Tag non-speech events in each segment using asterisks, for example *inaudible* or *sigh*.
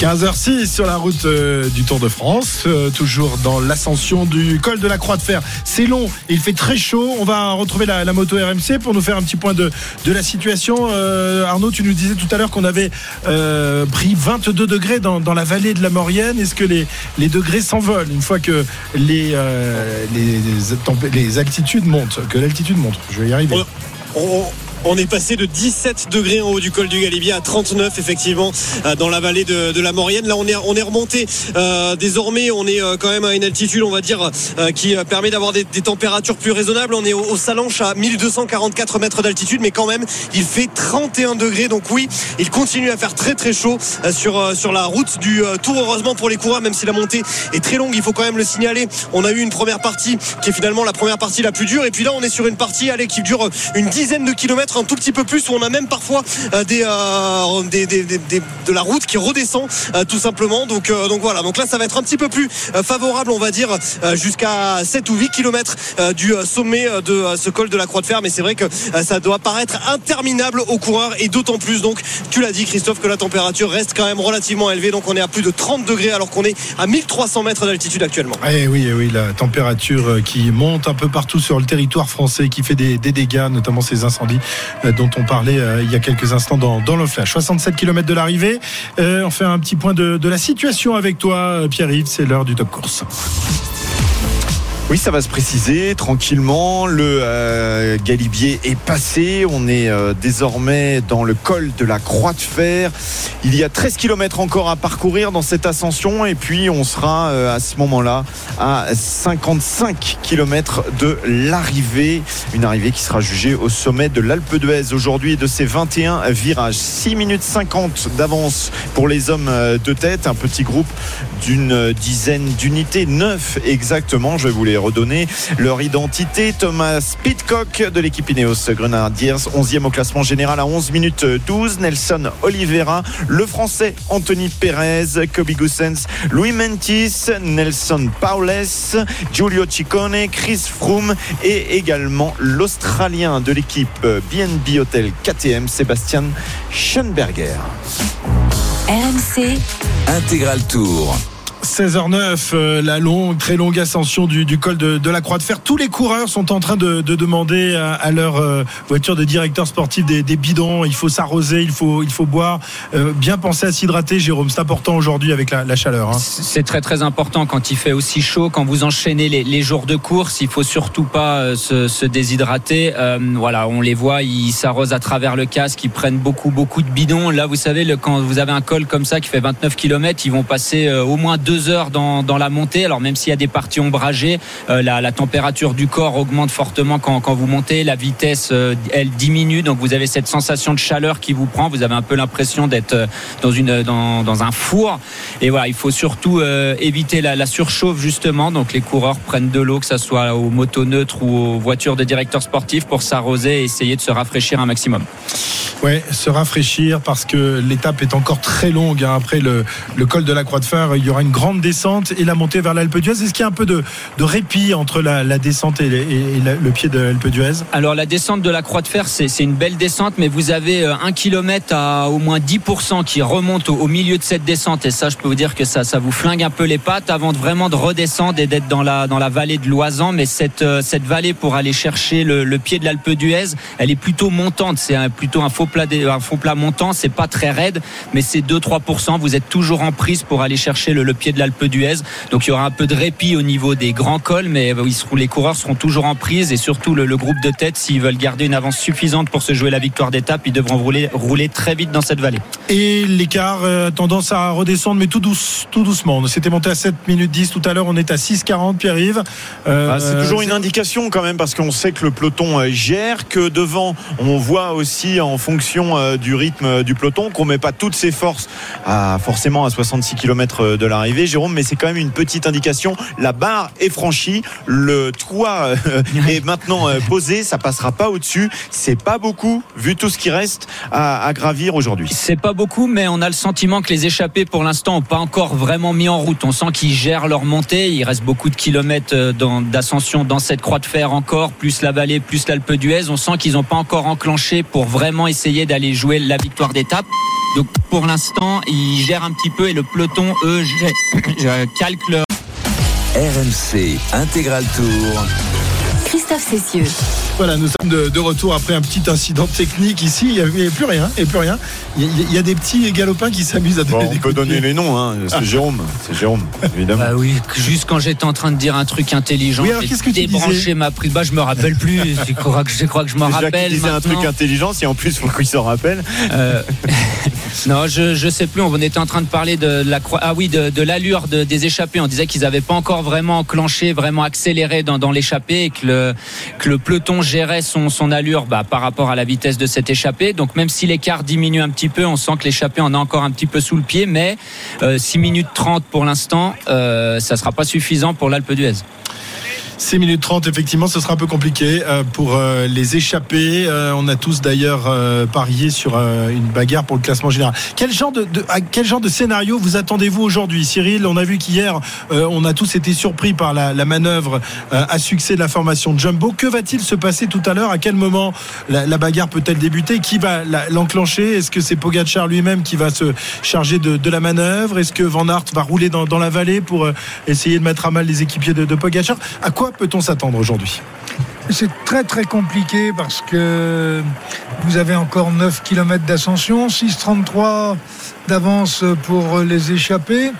15h06 sur la route euh, du Tour de France, euh, toujours dans l'ascension du col de la Croix de Fer. C'est long, il fait très chaud. On va retrouver la, la moto RMC pour nous faire un petit point de, de la situation. Euh, Arnaud, tu nous disais tout à l'heure qu'on avait euh, pris 22 degrés dans, dans, la vallée de la Maurienne. Est-ce que les, les degrés s'envolent une fois que les, les, les, altitudes montent, que l'altitude monte? Je vais y arriver. On est passé de 17 degrés en haut du col du Galibier à 39 effectivement euh, dans la vallée de, la Maurienne. Là on est on remonté euh, désormais on est euh, quand même à une altitude on va dire qui permet d'avoir des, températures plus raisonnables. On est au, Salanche à 1244 mètres d'altitude mais quand même il fait 31 degrés donc oui il continue à faire très très chaud sur la route du Tour heureusement pour les coureurs même si la montée est très longue il faut quand même le signaler. On a eu une première partie qui est finalement la première partie la plus dure et puis là on est sur une partie qui dure une dizaine de kilomètres un tout petit peu plus où on a même parfois euh, des, euh, des, de la route qui redescend euh, tout simplement. Donc, donc voilà. Donc là ça va être un petit peu plus favorable on va dire jusqu'à 7 ou 8 km du sommet de ce col de la Croix de Fer. Mais c'est vrai que ça doit paraître interminable aux coureurs et d'autant plus donc tu l'as dit Christophe que la température reste quand même relativement élevée. Donc on est à plus de 30 degrés alors qu'on est à 1300 mètres d'altitude actuellement. Et eh oui eh oui la température qui monte un peu partout sur le territoire français qui fait des dégâts notamment ces incendies dont on parlait euh, il y a quelques instants dans, dans le flash. 67 km de l'arrivée. Euh, on fait un petit point de, de la situation avec toi, euh, Pierre-Yves. C'est l'heure du top course. Oui, ça va se préciser tranquillement. Le euh, Galibier est passé. On est euh, désormais dans le col de la Croix de Fer. Il y a 13 km encore à parcourir dans cette ascension. Et puis, on sera euh, à ce moment-là à 55 km de l'arrivée. Une arrivée qui sera jugée au sommet de l'Alpe d'Huez aujourd'hui de ses 21 virages. 6 minutes 50 d'avance pour les hommes de tête. Un petit groupe d'une dizaine d'unités. 9 exactement. Je vais vous les redonner leur identité. Thomas Pitcock de l'équipe Ineos Grenadiers, 11e au classement général à 11 minutes 12. Nelson Oliveira, le français Anthony Perez, Kobe Goussens, Louis Mentis, Nelson Paules, Giulio Ciccone, Chris Froome et également l'Australien de l'équipe BNB Hotel KTM, Sébastien Schoenberger. RMC Intégral Tour. 16h09, euh, la longue, très longue ascension du, du col de, de, la Croix de Fer. Tous les coureurs sont en train de, de demander à, leur euh, voiture de directeur sportif des, des bidons. Il faut s'arroser, il faut, il faut boire. Euh, bien penser à s'hydrater, Jérôme. C'est important aujourd'hui avec la, la chaleur. Hein. C'est très très important quand il fait aussi chaud, quand vous enchaînez les, les jours de course. Il faut surtout pas euh, se, se, déshydrater. voilà, on les voit, ils s'arrosent à travers le casque, ils prennent beaucoup beaucoup de bidons. Là, vous savez, le, quand vous avez un col comme ça qui fait 29 km, ils vont passer au moins deux deux heures dans, dans, la montée. Alors même s'il y a des parties ombragées, euh, la, température du corps augmente fortement quand, quand vous montez. La vitesse, euh, elle diminue. Donc vous avez cette sensation de chaleur qui vous prend. Vous avez un peu l'impression d'être euh, dans, une, dans, dans, un four. Et voilà, il faut surtout éviter la, surchauffe justement. Donc les coureurs prennent de l'eau, que ce soit aux motos neutres ou aux voitures de directeurs sportifs pour s'arroser et essayer de se rafraîchir un maximum. Ouais, se rafraîchir parce que l'étape est encore très longue. Hein. Après le, le col de la Croix de Fer, il y aura une grande descente et la montée vers l'Alpe d'Huez. Est-ce qu'il y a un peu de, répit entre la, descente et, le pied de l'Alpe d'Huez? Alors la descente de la Croix de Fer, c'est une belle descente, mais vous avez un kilomètre à au moins 10% qui remonte au, milieu de cette descente. Et ça, je peux vous dire que ça, vous flingue un peu les pattes avant vraiment de redescendre et d'être dans la, dans la vallée de l'Oisan. Mais cette, cette vallée pour aller chercher le, le pied de l'Alpe d'Huez, elle est plutôt montante. C'est plutôt un faux plat, un faux plat montant. C'est pas très raide, mais c'est 2-3%. Vous êtes toujours en prise pour aller chercher le, le pied de l'Alpe d'Huez. Donc il y aura un peu de répit au niveau des grands cols, mais ils seront, les coureurs seront toujours en prise et surtout le, le groupe de tête, s'ils veulent garder une avance suffisante pour se jouer la victoire d'étape, ils devront rouler, rouler très vite dans cette vallée. Et l'écart euh, tendance à redescendre, mais tout, douce, tout doucement. C'était monté à 7 minutes 10 tout à l'heure, on est à 6,40, Pierre-Yves. Euh, ah, c'est toujours une indication quand même, parce qu'on sait que le peloton gère, que devant, on voit aussi en fonction euh, du rythme du peloton qu'on met pas toutes ses forces à, forcément à 66 km de l'arrivée Jérôme, mais c'est quand même une petite indication. La barre est franchie, le toit euh, *laughs* est maintenant euh, posé, ça passera pas au-dessus. C'est pas beaucoup vu tout ce qui reste à, à gravir aujourd'hui. C'est pas beaucoup, mais on a le sentiment que les échappés, pour l'instant, n'ont pas encore vraiment mis en route. On sent qu'ils gèrent leur montée. Il reste beaucoup de kilomètres euh, d'ascension dans cette croix de fer encore, plus la vallée, plus l'Alpe d'Huez. On sent qu'ils n'ont pas encore enclenché pour vraiment essayer d'aller jouer la victoire d'étape. Donc pour l'instant, ils gèrent un petit peu et le peloton, eux, gè- *laughs* calquent leur RMC Intégral Tour. Christophe Cessieux. Voilà, nous sommes de, de retour après un petit incident technique ici. Il n'y a, il y a plus rien, il y a plus rien. Il y a, il y a des petits galopins qui s'amusent à donner Bon, des on peut coups de donner les noms, hein. c'est Jérôme, c'est Jérôme, évidemment. Bah oui, juste quand j'étais en train de dire un truc intelligent, Oui, alors, j'ai que débranché ma prise. Bah je me rappelle plus. je crois que je crois que je m'en Déjà qu'il rappelle. disait un truc intelligent, si en plus faut qu'il s'en rappelle. Euh, *laughs* non, je je sais plus. On était en train de parler de la ah oui de, de l'allure de- des échappés. On disait qu'ils n'avaient pas encore vraiment enclenché, vraiment accéléré dans, dans l'échappée et que le que le peloton gérait son allure bah, par rapport à la vitesse de cette échappée. Donc même si l'écart diminue un petit peu, on sent que l'échappée en a encore un petit peu sous le pied. Mais euh, 6 minutes 30 pour l'instant, euh, ça sera pas suffisant pour l'Alpe d'Huez. 6 minutes 30, effectivement, ce sera un peu compliqué euh, pour euh, les échapper. Euh, on a tous d'ailleurs parié sur une bagarre pour le classement général. Quel genre de, de- à quel genre de scénario vous attendez-vous aujourd'hui, Cyril? On a vu qu'hier, on a tous été surpris par la, la manœuvre à succès de la formation Jumbo. Que va-t-il se passer tout à l'heure? À quel moment la, la bagarre peut-elle débuter? Qui va l'enclencher? Est-ce que c'est Pogacar lui-même qui va se charger de, de la manœuvre? Est-ce que Van Aert va rouler dans, dans la vallée pour essayer de mettre à mal les équipiers de, de Pogacar? À quoi peut-on s'attendre aujourd'hui? C'est très très compliqué parce que vous avez encore 9 km d'ascension, 6,33 d'avance pour les échappés.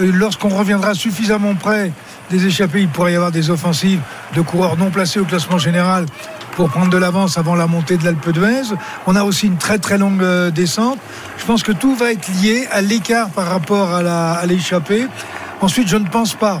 Euh, Lorsqu'on reviendra suffisamment près des échappés, il pourrait y avoir des offensives de coureurs non placés au classement général pour prendre de l'avance avant la montée de l'Alpe d'Huez. On a aussi une très très longue euh, descente. Je pense que tout va être lié à l'écart par rapport à l'échappée. Ensuite, je ne pense pas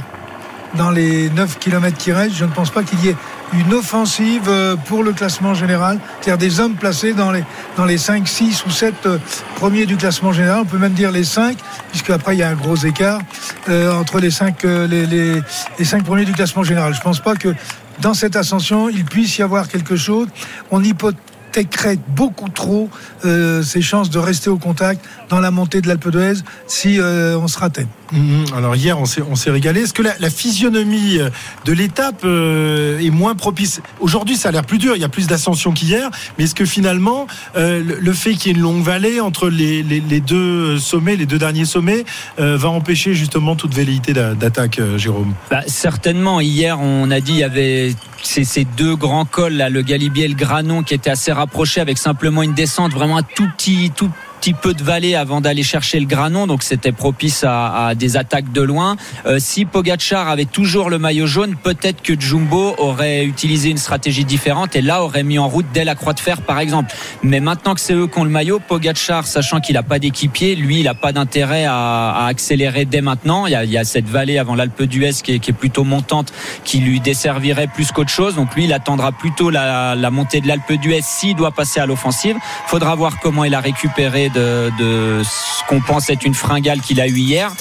dans les 9 km qui restent, je ne pense pas qu'il y ait une offensive euh, pour le classement général, c'est-à-dire des hommes placés dans les, dans les 5, 6 ou 7 euh, premiers du classement général, on peut même dire les 5, puisque après il y a un gros écart euh, entre les 5, les, les, les 5 premiers du classement général. Je ne pense pas que dans cette ascension, il puisse y avoir quelque chose. On hypothèquerait beaucoup trop euh, ses chances de rester au contact dans la montée de l'Alpe d'Huez si euh, on se ratait. Mhm. Alors hier, on s'est, régalé. Est-ce que la, physionomie euh, de l'étape euh, est moins propice? Aujourd'hui, ça a l'air plus dur. Il y a plus d'ascension qu'hier. Mais est-ce que finalement, euh, le, fait qu'il y ait une longue vallée entre les, les- deux sommets, les deux derniers sommets, va empêcher justement toute velléité d'a- d'attaque, Jérôme? Bah, certainement. Hier, on a dit il y avait ces, ces deux grands cols, le Galibier et le Granon, qui étaient assez rapprochés avec simplement une descente, vraiment un tout petit, tout petit peu de vallée avant d'aller chercher le Granon. Donc c'était propice à, à des attaques de loin. Euh, si Pogachar avait toujours le maillot jaune, peut-être que Jumbo aurait utilisé une stratégie différente et là aurait mis en route dès la Croix de Fer, par exemple. Mais maintenant que c'est eux qui ont le maillot, Pogachar, sachant qu'il n'a pas d'équipier, lui, il n'a pas d'intérêt à, à accélérer dès maintenant. Il y a, il y a cette vallée avant l'Alpe d'Huez qui qui est plutôt montante, qui lui desservirait plus qu'autre chose. Donc lui, il attendra plutôt la, la montée de l'Alpe d'Huez s'il doit passer à l'offensive. Faudra voir comment il a récupéré de, ce qu'on pense être une fringale qu'il a eu hier.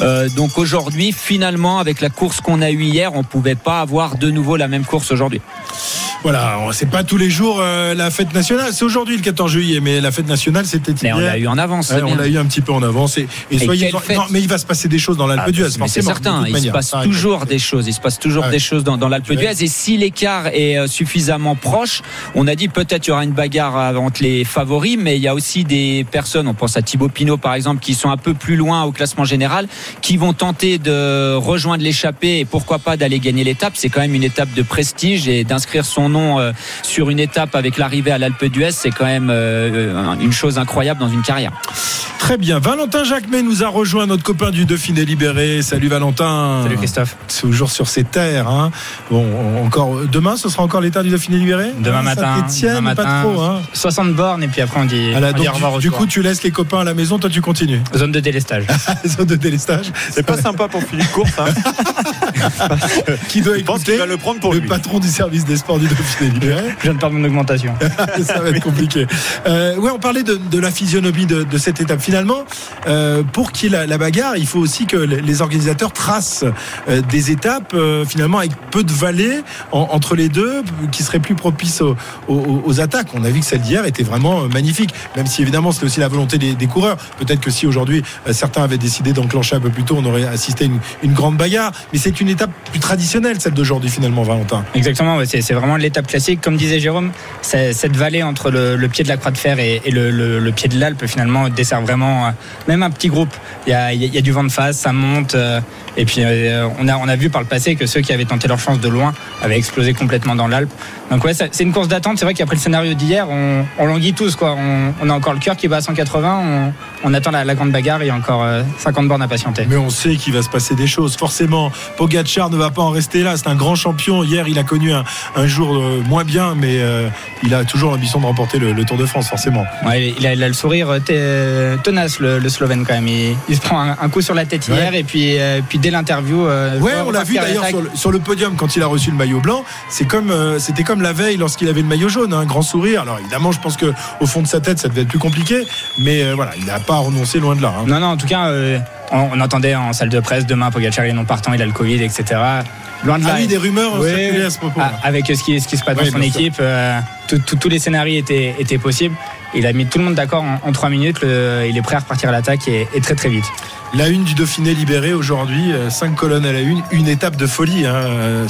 Euh, donc aujourd'hui, finalement, avec la course qu'on a eue hier, on pouvait pas avoir de nouveau la même course aujourd'hui. Voilà, c'est pas tous les jours euh, la fête nationale. C'est aujourd'hui le 14 juillet, mais la fête nationale, c'était Mais hier. on l'a eu en avance. Ouais, on l'a eu un petit peu en avance et, et Et soyez non, mais il va se passer des choses dans l'Alpe Ah, d'Huez mais c'est certain, il se passe Ça, toujours des choses. Il se passe toujours Ah des choses dans, dans l'Alpe d'Huez. Et si l'écart est euh, suffisamment proche, on a dit peut-être il y aura une bagarre entre les favoris, mais il y a aussi des personnes, on pense à Thibaut Pinot par exemple, qui sont un peu plus loin au classement général, qui vont tenter de rejoindre l'échappée et pourquoi pas d'aller gagner l'étape. C'est quand même une étape de prestige et d'inscrire son nom euh, sur une étape avec l'arrivée à l'Alpe d'Huez, c'est quand même euh, une chose incroyable dans une carrière. Très bien. Valentin Jacquemet nous a rejoint, notre copain du Dauphiné libéré. Salut Valentin. Salut Christophe. Toujours sur ses terres. Hein. Bon, encore demain, ce sera encore l'état du Dauphiné libéré? Demain Hein, matin. Demain pas trop. Hein. 60 bornes et puis après on dit, on donc, au revoir du, au du soir. coup, tu laisses les copains à la maison, toi tu continues? Zone de délestage. *laughs* Zone de délestage. C'est pas sympa pour Philippe Course. Hein. *laughs* qui doit Je pense écouter qu'il va le prendre pour le lui. patron du service des sports du Dauphiné libéré. Je viens de perdre mon augmentation. *laughs* ça va être compliqué. Euh, ouais, on parlait de, de la physionomie de, de cette étape. Finalement, euh, pour qu'il y ait la, la bagarre, il faut aussi que les organisateurs tracent euh, des étapes euh, finalement avec peu de vallées en- entre les deux, qui seraient plus propices aux, aux- aux attaques. On a vu que celle d'hier était vraiment magnifique, même si évidemment c'était aussi la volonté des, des coureurs. Peut-être que si aujourd'hui certains avaient décidé d'enclencher un peu plus tôt, on aurait assisté à une, une grande bagarre. Mais c'est une étape plus traditionnelle, celle d'aujourd'hui finalement, Valentin. Exactement, ouais, c'est c'est vraiment l'étape classique. Comme disait Jérôme, cette vallée entre le, pied de la Croix de Fer et, le, pied de l'Alpe, finalement, dessert vraiment euh, même un petit groupe. Il y a, du vent de face, ça monte. euh, et puis, euh, on a vu par le passé que ceux qui avaient tenté leur chance de loin avaient explosé complètement dans l'Alpe. Donc, ouais, c'est une course d'attente. C'est vrai qu'après le scénario d'hier, on, on languit tous. Quoi. On, on a encore le cœur qui bat à 180. On, on attend la, la grande bagarre. Il y a encore euh, 50 bornes à patienter. Mais on sait qu'il va se passer des choses. Forcément, Pogacar ne va pas en rester là. C'est un grand champion. Hier, il a connu un, un jour euh, moins bien, mais euh, il a toujours l'ambition de remporter le, le Tour de France, forcément. Ouais, il, a, il a le sourire euh, tenace, le, le Slovène quand même. Il, il se prend un, un coup sur la tête hier et puis, euh, puis dès l'interview. euh, Ouais, on l'a vu d'ailleurs sur, le- sur le podium quand il a reçu le maillot blanc. C'est comme, euh, c'était comme la veille lorsqu'il avait le maillot jaune, un grand sourire. Alors évidemment, je pense que au fond de sa tête, ça devait être plus compliqué, mais euh, voilà, il n'a pas renoncé loin de là. hein. Non, non, en tout cas, euh, on, on entendait en salle de presse demain Pogacar est non partant, il a le Covid, etc. Loin de là. Ah oui, des rumeurs Oui, à ce propos. Ah, avec ce qui, ce qui se passe Oui, dans son équipe, euh, tout- tout- tous les scénarios étaient, étaient possibles. Il a mis tout le monde d'accord en, en trois minutes. le- il est prêt à repartir à l'attaque et, et très très vite. La une du Dauphiné libéré aujourd'hui, euh, cinq colonnes à la une, une étape de folie. hein. Euh,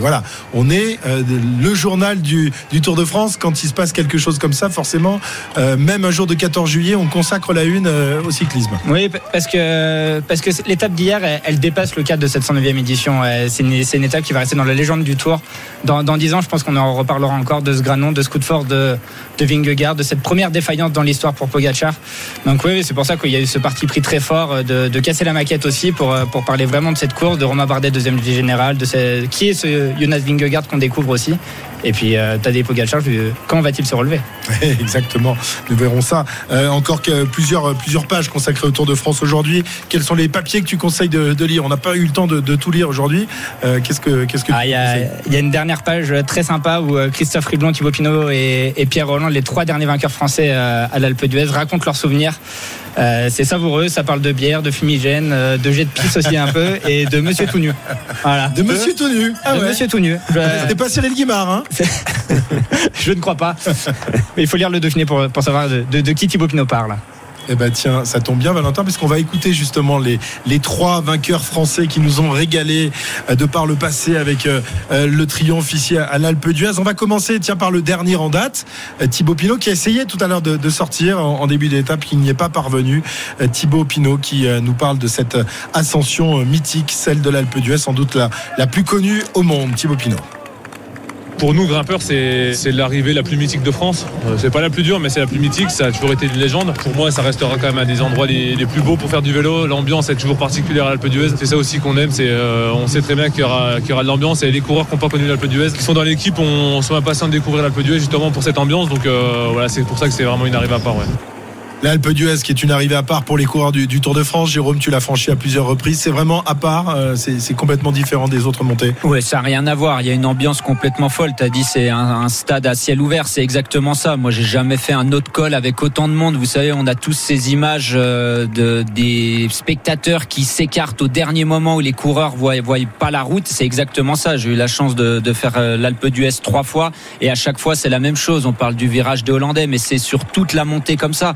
voilà, on est euh, le journal du, Tour de France. Quand il se passe quelque chose comme ça, forcément, même un jour de 14 juillet, on consacre la une au cyclisme. Oui, parce que, parce l'étape d'hier, elle, dépasse le cadre de cette 109e édition. C'est une, étape qui va rester dans la légende du Tour. Dans, dans 10 ans, je pense qu'on en reparlera encore de ce granon, de ce coup de force de, de cette première défaillance dans l'histoire pour Pogacar. Donc oui, c'est pour ça qu'il y a eu ce parti pris très fort euh, de, de casser la maquette aussi pour, euh, pour parler vraiment de cette course, de Romain Bardet, deuxième vie générale, de ce, qui est ce Jonas Vingegaard qu'on découvre aussi. Et puis euh, Tadej Pogacar, quand va-t-il se relever? *laughs* Exactement, nous verrons ça. Euh, encore que plusieurs, plusieurs pages consacrées au Tour de France aujourd'hui. Quels sont les papiers que tu conseilles de, de lire? On n'a pas eu le temps de, de tout lire aujourd'hui. Euh, qu'est-ce que, qu'est-ce que Ah, tu Il y, a, y une dernière page très sympa où Christophe Riblon, Thibaut Pinot et, et Pierre Roland, les trois derniers vainqueurs français à l'Alpe d'Huez, racontent leurs souvenirs. Euh, c'est savoureux, ça parle de bière, de fumigène, euh, de jet de pisse aussi un peu, et de Monsieur tout nu. Voilà. De Monsieur tout nu. Ah De ouais. Monsieur tout nu. Je, C'était pas Cyril Guimard, hein *laughs* je ne crois pas. Mais il faut lire le Dauphiné pour, pour savoir de, de- de qui Thibaut Pinot parle. Eh ben tiens, ça tombe bien Valentin, parce qu'on va écouter justement les, les trois vainqueurs français qui nous ont régalé euh, de par le passé avec euh, euh, le triomphe ici à, l'Alpe d'Huez. On va commencer tiens par le dernier en date, Thibaut Pinot qui a essayé tout à l'heure de, de sortir en, début d'étape, qui n'y est pas parvenu. Thibaut Pinot qui nous parle de cette ascension mythique, celle de l'Alpe d'Huez, sans doute la, la plus connue au monde. Thibaut Pinot. Pour nous, grimpeurs, c'est l'arrivée la plus mythique de France. Euh, C'est pas la plus dure, mais c'est la plus mythique. Ça a toujours été une légende. Pour moi, ça restera quand même un des endroits les, plus beaux pour faire du vélo. L'ambiance est toujours particulière à l'Alpe d'Huez. C'est ça aussi qu'on aime. C'est, euh, on sait très bien qu'il y aura, de l'ambiance. Et les coureurs qui n'ont pas connu l'Alpe d'Huez, qui sont dans l'équipe, on sont impatients de découvrir l'Alpe d'Huez justement pour cette ambiance. Donc euh, voilà, c'est pour ça que c'est vraiment une arrivée à part. L'Alpe d'Huez qui est une arrivée à part pour les coureurs du, Tour de France. Jérôme, tu l'as franchi à plusieurs reprises. C'est vraiment à part. euh, c'est complètement différent des autres montées. Ouais, ça n'a rien à voir. Il y a une ambiance complètement folle. T'as dit c'est un, stade à ciel ouvert. C'est exactement ça. Moi, j'ai jamais fait un autre col avec autant de monde. Vous savez, on a tous ces images euh, de des spectateurs qui s'écartent au dernier moment où les coureurs voient, voient pas la route. C'est exactement ça. J'ai eu la chance de, faire euh, l'Alpe d'Huez trois fois et à chaque fois c'est la même chose. On parle du virage des Hollandais, mais c'est sur toute la montée comme ça.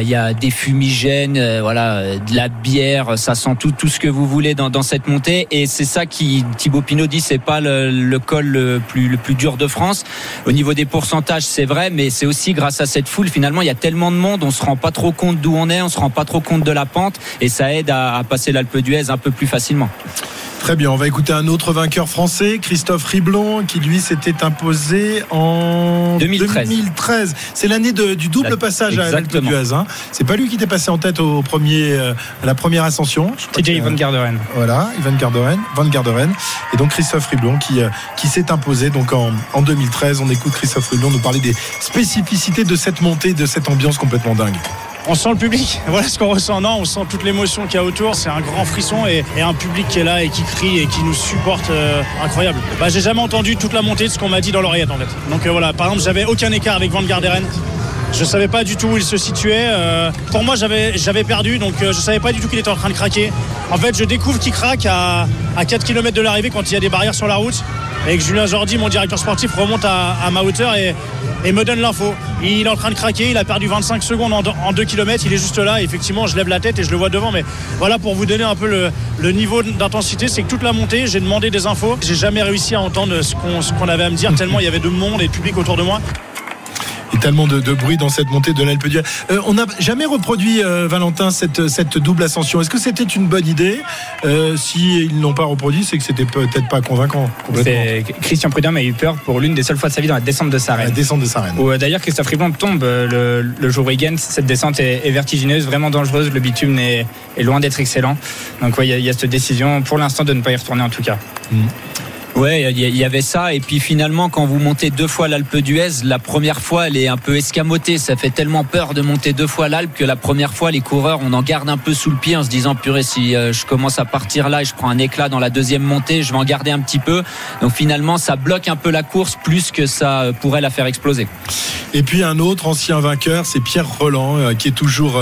Il y a des fumigènes, euh, voilà, euh, de la bière. Ça sent tout tout ce que vous voulez dans, cette montée et c'est ça qui Thibaut Pinot dit c'est pas le, col le plus le plus dur de France. Au niveau des pourcentages, c'est vrai, mais c'est aussi grâce à cette foule. Finalement, il y a tellement de monde, on se rend pas trop compte d'où on est, on se rend pas trop compte de la pente, et ça aide à, à passer l'Alpe d'Huez un peu plus facilement. Très bien, on va écouter un autre vainqueur français, Christophe Riblon, qui lui s'était imposé en 2013. 2013. C'est l'année de- du double La- passage à l'Alpe exactement. d'Huez. Hein. C'est pas lui qui était passé en tête au premier, euh, à la première ascension. TJ que- Van Garderen. Voilà, Ivan Garderen, Van Garderen. Et donc Christophe Riblon qui, euh, qui s'est imposé donc en, en 2013. On écoute Christophe Riblon nous parler des spécificités de cette montée, de cette ambiance complètement dingue. On sent le public. *laughs* Voilà ce qu'on ressent. Non, on sent toute l'émotion qu'il y a autour. C'est un grand frisson et, un public qui est là et qui crie et qui nous supporte. euh, incroyable. Bah, j'ai jamais entendu toute la montée de ce qu'on m'a dit dans l'oreillette en fait. Donc euh, voilà, par exemple, j'avais aucun écart avec Van Garderen. Je savais pas du tout où il se situait. Euh, pour moi, j'avais perdu, donc je savais pas du tout qu'il était en train de craquer. En fait, je découvre qu'il craque à, à 4 km de l'arrivée quand il y a des barrières sur la route. Et que Julien Jordi, mon directeur sportif, remonte à, à ma hauteur et, et me donne l'info. Il est en train de craquer, il a perdu 25 secondes en, deux- en 2 km, il est juste là. Effectivement, je lève la tête et je le vois devant. Mais voilà, pour vous donner un peu le, niveau d'intensité, c'est que toute la montée, j'ai demandé des infos. J'ai jamais réussi à entendre ce qu'on ce qu'on avait à me dire, tellement il y avait de monde et de public autour de moi. Et tellement de, de bruit dans cette montée de l'Alpe d'Huez. Euh, on n'a jamais reproduit, euh, Valentin, cette, cette double ascension. Est-ce que c'était une bonne idée? Euh, Si ils l'ont pas reproduit, c'est que c'était peut-être pas convaincant. Christian Prudhomme a eu peur pour l'une des seules fois de sa vie dans la descente de La Sarenne. descente de Sarenne. Où, euh, D'ailleurs, Christophe Riblon tombe euh, le, le jour où il gagne. Cette descente est, est vertigineuse, vraiment dangereuse. Le bitume est, est loin d'être excellent. Donc, ouais, il y, a- il y a cette décision pour l'instant de ne pas y retourner en tout cas. Ouais, il y, avait ça. Et puis finalement, quand vous montez deux fois l'Alpe d'Huez, la première fois, elle est un peu escamotée. Ça fait tellement peur de monter deux fois l'Alpe que la première fois, les coureurs, on en garde un peu sous le pied en se disant, purée, si euh, je commence à partir là et je prends un éclat dans la deuxième montée, je vais en garder un petit peu. Donc finalement, ça bloque un peu la course plus que ça euh, pourrait la faire exploser. Et puis un autre ancien vainqueur, c'est Pierre Roland, euh, qui est toujours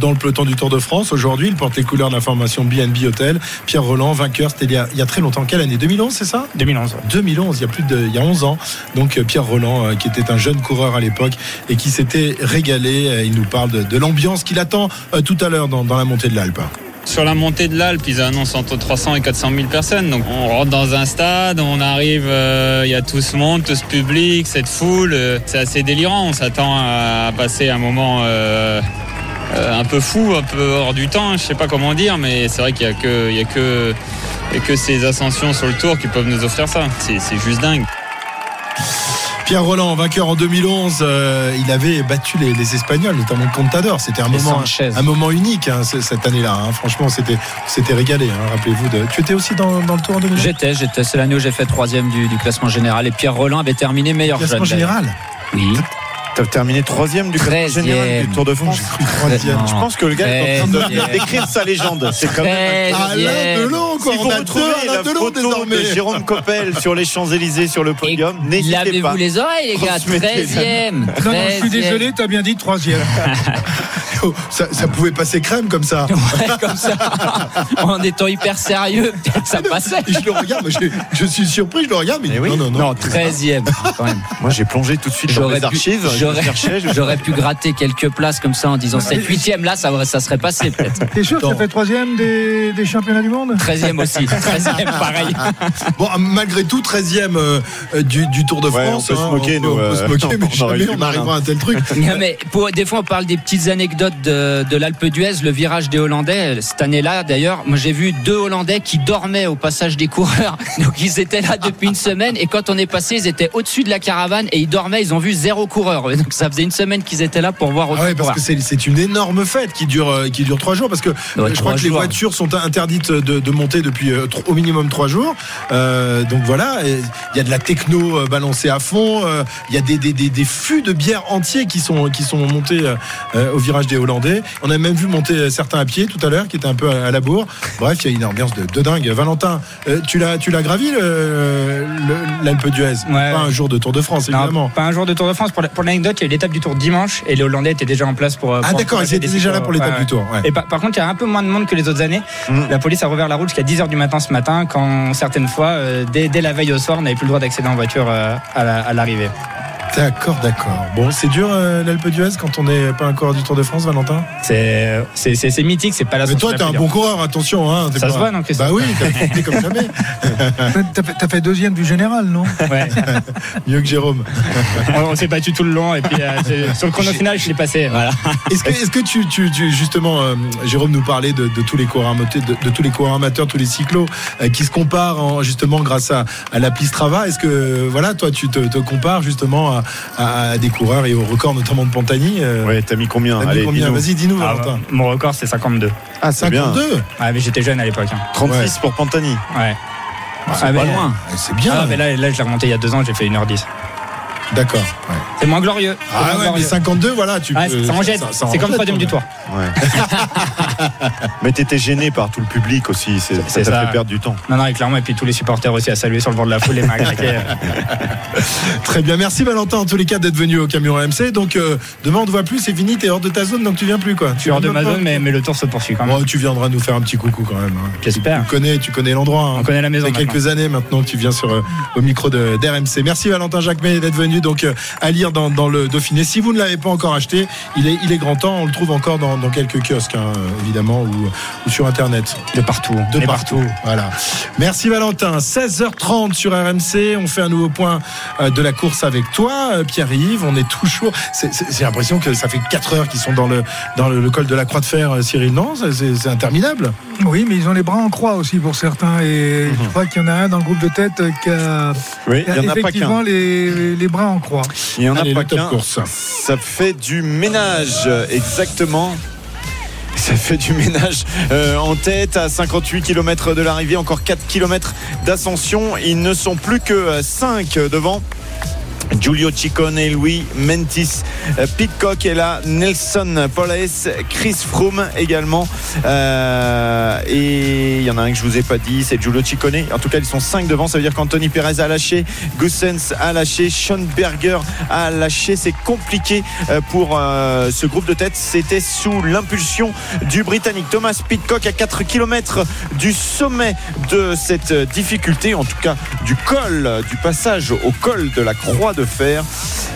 dans le peloton du Tour de France. Aujourd'hui, il porte les couleurs de la BNB Hotel. Pierre Roland, vainqueur, c'était il, y a- il y a très longtemps. Quelle année? 2011, c'est ça? 2011. ouais. 2011, il y a plus de, il y a 11 ans. Donc euh, Pierre Roland, euh, qui était un jeune coureur à l'époque et qui s'était régalé. Euh, Il nous parle de, de l'ambiance qu'il attend tout à l'heure dans, dans la montée de l'Alpe. Sur la montée de l'Alpe, ils annoncent entre 300 et 400 000 personnes. Donc on rentre dans un stade, on arrive, euh, il y a tout ce monde, tout ce public, cette foule. euh, c'est assez délirant. On s'attend à passer un moment euh, un peu fou, un peu hors du temps. Je sais pas comment dire, mais c'est vrai qu'il y a que, il y a que, ces ascensions sur le tour qui peuvent nous offrir ça. C'est juste dingue. Pierre Roland, vainqueur en 2011, euh, il avait battu les, les Espagnols, notamment Contador. C'était un moment, Sanchez. un moment unique hein, cette année-là. hein. Franchement, c'était, c'était régalé. hein. Rappelez-vous de. Tu étais aussi dans, dans le Tour en 2011 J'étais, j'étais. C'est l'année où j'ai fait troisième du, du classement général. Et Pierre Roland avait terminé meilleur Classement jeune. général. Oui. T'as terminé troisième du classement Treizième. général du Tour de France. Je pense que le gars est en train de- Treizième. d'écrire sa légende. C'est quand même. Alain Treizième. Delon, quoi. Si On a Alain la photo désormais. de Jérôme Coppel sur les Champs-Élysées sur le podium, n'hésitez Lavez-vous pas. les oreilles, les gars. 13e. Non, non, je suis 13e. désolé, t'as bien dit troisième. *laughs* Oh, ça, ça pouvait passer crème comme ça. *laughs* Ouais, comme ça. En étant hyper sérieux, peut-être ça passait. Et je le regarde, mais je, je suis surpris, je le regarde, mais Eh oui. non, non, non. Non, 13e, quand même. Moi, j'ai plongé tout de suite dans J'aurais les archives. j'aurais, pu gratter quelques places comme ça en disant cette huitième là, ça, ça serait passé peut-être. T'es sûr que ça fait troisième des, des championnats du monde? 13e aussi. 13e, pareil. *laughs* Bon, malgré tout, 13e euh, euh, du, du Tour de Ouais, France. on peut se hein, moquer, on nous, on peut se euh, moquer, *laughs* mais jamais on arrivera à un tel truc. Non, mais pour, des fois, on parle des petites anecdotes de, de l'Alpe d'Huez, le virage des Hollandais. Cette année-là, d'ailleurs, moi j'ai vu deux Hollandais qui dormaient au passage des coureurs. *laughs* Donc ils étaient là depuis une semaine et quand on est passé, ils étaient au-dessus de la caravane et ils dormaient. Ils ont vu zéro coureur. *laughs* Donc ça faisait une semaine qu'ils étaient là pour voir Ah ouais, parce que c'est une énorme fête qui dure euh, qui dure trois jours parce que euh, Ouais, je crois que les voitures sont interdites de, de monter depuis euh, au minimum trois jours. Euh, donc voilà, il y a de la techno euh, balancée à fond. euh, Il y a des, des, des, des fûts de bière entiers qui sont qui sont montés euh, euh, au virage des Hollandais. On a même vu monter euh, certains à pied tout à l'heure qui étaient un peu à, la bourre. Bref, il y a une ambiance de, de dingue. Valentin, euh, tu l'as tu l'as gravi l'Alpe d'Huez? Ouais. Pas un jour de Tour de France Non, évidemment. pas un jour de Tour de France. Pour la- pour l'anecdote, il y a eu l'étape du Tour dimanche et les Hollandais étaient déjà en place pour. Ah d'accord, ils étaient déjà là pour l'étape Ouais, du Tour. ouais. Et par, par contre, il y a un peu moins de monde que les autres années. Mm. La police a rouvert la route jusqu'à 10h du matin ce matin, quand certaines fois, euh, dès, dès la veille au soir, on n'avait plus le droit d'accéder en voiture euh, à la- à l'arrivée. D'accord, d'accord. Bon, c'est dur euh, l'Alpe d'Huez quand on n'est pas un coureur du Tour de France, Valentin C'est c'est- mythique, c'est pas la Mais toi, t'es un bon coureur, attention. Hein, Ça pas- se voit, non, Christophe Bah oui, t'as *laughs* comme jamais. T'as fait, deuxième du général, non Ouais. *laughs* Mieux que Jérôme. on on s'est battu tout le long et puis euh, sur le chrono final, je l'ai passé. Voilà. Est-ce que, est-ce que tu, tu, tu- justement, euh, Jérôme nous parlait de, de tous les coureurs amateurs, de, de tous les coureurs amateurs, tous les cyclos euh, qui se comparent en- justement grâce à, à l'appli Strava. Est-ce que, voilà, toi, tu te, te compares justement à, à- à des coureurs et au record notamment de Pantani euh, Ouais, t'as mis combien. Vas-y, dis-nous, Ah, mon record, c'est 52. Ah, c'est bien. 52 Ah, mais j'étais jeune à l'époque. hein. 36 pour Pantani. Ouais. Ah, mais- Pas loin. C'est bien. Ah, mais là, là, je l'ai remonté il y a deux ans, j'ai fait 1h10. D'accord. C'est moins glorieux. Ah moins ouais, mais glorieux. 52, voilà. Tu Ouais, peux- ça en jette. C'est comme troisième du. Ouais. *laughs* Mais t'étais gêné par tout le public aussi. c'est- Ça t'a ça. fait perdre du temps. Non, non, et clairement, et puis tous les supporters aussi à saluer sur le bord de la foule, les *laughs* mains. Très bien, merci Valentin en tous les cas d'être venu au camion AMC. Donc euh, demain on te voit plus, c'est fini, t'es hors de ta zone donc tu viens plus quoi. Je suis hors de ma zone, mais, mais le tour se poursuit quand même. Bon, tu viendras nous faire un petit coucou quand même. hein. J'espère. Tu connais, tu connais l'endroit. hein. On connaît la maison. Ça fait maintenant. quelques années maintenant que tu viens sur euh, au micro de d'RMC. Merci Valentin Jacquemet d'être venu donc euh, à lire dans, dans le Dauphiné. Si vous ne l'avez pas encore acheté, il est, il est grand temps. On le trouve encore dans, dans quelques kiosques hein, évidemment ou, ou sur internet. De partout. De partout. Voilà. Merci Valentin. 16h30 sur RMC. On fait un nouveau point euh, de la course avec toi, euh, Pierre-Yves. On est toujours. J'ai l'impression que ça fait 4 heures qu'ils sont dans le dans le, le col de la Croix de Fer, Cyril. Non, c'est- interminable. Oui, mais ils ont les bras en croix aussi pour certains. Et je crois qu'il y en a un dans le groupe de tête qui a, Oui, qui a n'y en a pas effectivement les, les bras en croix. Il n'y en a Allez, pas qu'un. Ça fait du ménage, exactement. Ça fait du ménage euh, en tête à 58 km de l'arrivée, encore 4 km d'ascension. Ils ne sont plus que 5 devant. Giulio Ciccone, Louis Mentis, euh, Pitcock est là, Nelson Polaes, Chris Froome également. Euh, et il y en a un que je vous ai pas dit, c'est Giulio Ciccone. En tout cas, ils sont 5 devant. Ça veut dire qu'Anthony Perez a lâché, Gussens a lâché, Sean Berger a lâché. C'est compliqué euh, pour ce groupe de tête. C'était sous l'impulsion du Britannique Thomas Pitcock à 4 km du sommet de cette difficulté, en tout cas du col, du passage au col de la Croix de Fer.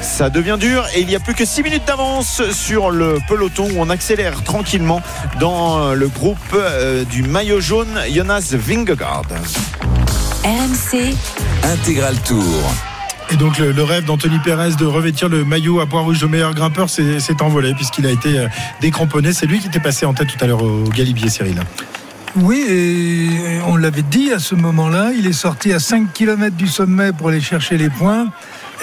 Ça devient dur et il n'y a plus que 6 minutes d'avance sur le peloton où on accélère tranquillement dans le groupe euh, du maillot jaune Jonas Vingegaard. RMC, Intégral Tour. Et donc le, le rêve d'Anthony Pérez de revêtir le maillot à poids rouge de meilleur grimpeur s'est s'est envolé puisqu'il a été euh, décramponné. C'est lui qui était passé en tête tout à l'heure au Galibier, Cyril. Oui, et on l'avait dit à ce moment-là, il est sorti à 5 km du sommet pour aller chercher les points.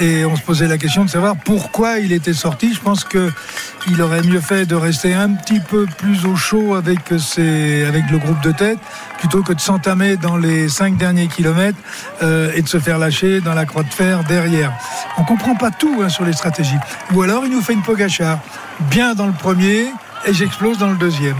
Et on se posait la question de savoir pourquoi il était sorti. Je pense qu'il aurait mieux fait de rester un petit peu plus au chaud avec, ses, avec le groupe de tête, plutôt que de s'entamer dans les 5 derniers kilomètres euh, et de se faire lâcher dans la croix de fer derrière. On comprend pas tout hein, sur les stratégies. Ou alors il nous fait une Pogachar, bien dans le premier, et j'explose dans le deuxième.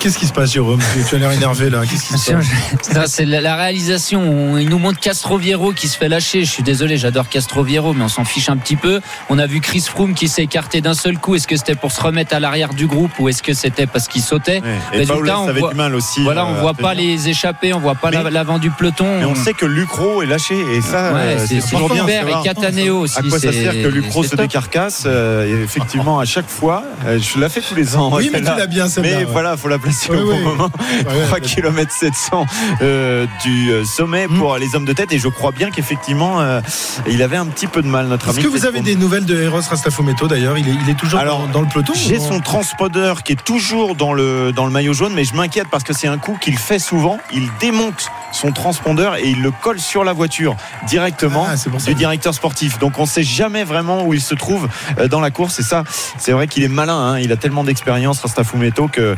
Qu'est-ce qui se passe, Jérôme Tu as l'air énervé là. Qu'est-ce qui se passe Ça, c'est la, la réalisation. On- il nous montre Castroviero qui se fait lâcher. Je suis désolé, j'adore Castroviero, mais on s'en fiche un petit peu. On a vu Chris Froome qui s'est écarté d'un seul coup. Est-ce que c'était pour se remettre à l'arrière du groupe ou est-ce que c'était parce qu'il sautait Et Résultat, on avait voit- du mal aussi. Voilà, on euh, voit pas les échappés, on voit pas l'avant du peloton. Mais on sait que Lucro est lâché et ça, Ouais, euh, c'est c'est toujours bien. et Cataneo aussi. À quoi ça sert que Lucro se décarcasse euh, Effectivement, à chaque fois, euh, je la fais tous les ans. Oui, mais tu l'as bien. Mais ouais. voilà, faut la placer Ouais, au bon ouais. moment. Ouais, 3 ouais. km 700 euh, du euh, sommet Mm. pour les hommes de tête et je crois bien qu'effectivement euh, il avait un petit peu de mal notre Est-ce ami. que vous avez des nouvelles de Eros Rastafometo d'ailleurs? Il est, il est toujours Alors, dans, dans le peloton J'ai son transpondeur qui est toujours dans le, dans le maillot jaune, mais je m'inquiète parce que c'est un coup qu'il fait souvent. Il démonte son transpondeur et il le colle sur la voiture directement Ah, pour du directeur sportif. Donc on ne sait jamais vraiment où il se trouve euh, dans la course. Et ça, c'est vrai qu'il est malin. hein. Il a tellement d'expérience, Rastafumeto, que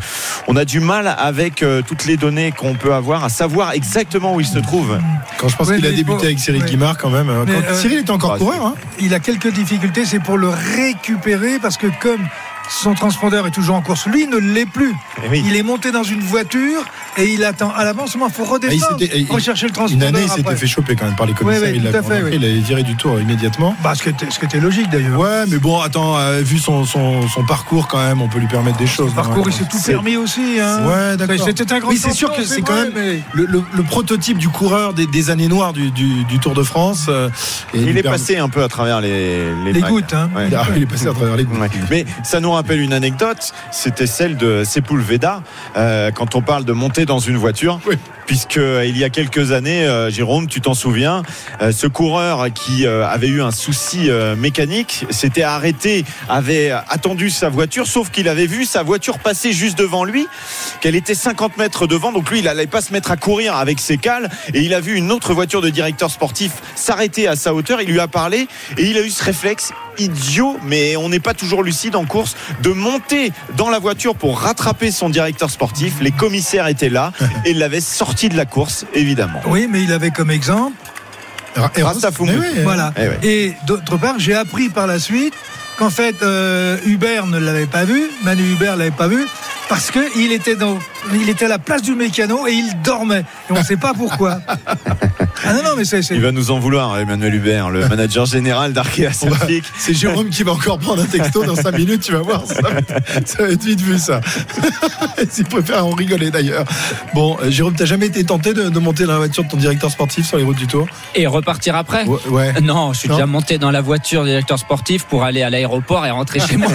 on a du mal avec euh, toutes les données qu'on peut avoir à savoir exactement où il se trouve. Quand je pense qu'il a débuté bon, avec Cyril ouais. Guimard quand même. hein. Quand euh, Cyril était encore bah, coureur. hein. il a quelques difficultés, c'est pour le récupérer parce que comme son transpondeur est toujours en course, lui ne l'est plus. Eh oui. Il est monté dans une voiture et il attend à. Il faut Ah, il redescendre, s'était- il- rechercher le Une transpondeur. année, il s'était fait choper quand même par les commissaires. Il, tout à fait, il avait viré du tour immédiatement. Bah, ce, qui était, ce qui était logique d'ailleurs. Ouais, mais bon, attends, euh, vu son, son, son parcours quand même, on peut lui permettre des choses. Parcours, hein. il s'est tout permis aussi. Hein. Ouais, d'accord. C'était un grand Oui, c'est sûr que c'est quand même mais- le, le- le prototype du coureur des, des années noires du, du- du Tour de France. euh, et Il est passé un peu à travers les, Les gouttes, hein. Ouais. Ah, il est passé à travers les gouttes. Mais ça nous rappelle une anecdote, c'était celle de Sepulveda, euh, quand on parle de monter dans une voiture. Oui. Puisque euh, il y a quelques années, euh, Jérôme, tu t'en souviens, euh, ce coureur qui avait eu un souci mécanique s'était arrêté, avait attendu sa voiture, sauf qu'il avait vu sa voiture passer juste devant lui, qu'elle était 50 mètres devant, donc lui il allait pas se mettre à courir avec ses cales, et il a vu une autre voiture de directeur sportif s'arrêter à sa hauteur, il lui a parlé, et il a eu ce réflexe idiot, mais on n'est pas toujours lucide en course, de monter dans la voiture pour rattraper son directeur sportif. Les commissaires étaient là *laughs* et l'avaient sorti de la course, évidemment. Oui, mais il avait comme exemple Et Rasta Fumu. Eh oui, Voilà. Eh. Et d'autre part, j'ai appris par la suite qu'en fait, euh, Hubert ne l'avait pas vu, Manu Hubert l'avait pas vu, parce qu'il était, dans, il était à la place du mécano et il dormait. Et on ne sait pas pourquoi. *laughs* Ah non, non, mais c'est. Il va nous en vouloir, Emmanuel Hubert, le manager général d'Arkea. C'est Jérôme qui va encore prendre un texto dans 5 minutes, tu vas voir. Ça, va être- ça va être vite vu, ça. *laughs* S'il préfère en rigoler d'ailleurs. Bon, euh, Jérôme, t'as jamais été tenté de, de monter dans la voiture de ton directeur sportif sur les routes du Tour? Et repartir après? Ouais. ouais. Non, je suis Non déjà monté dans la voiture du directeur sportif pour aller à l'aéroport et rentrer chez moi.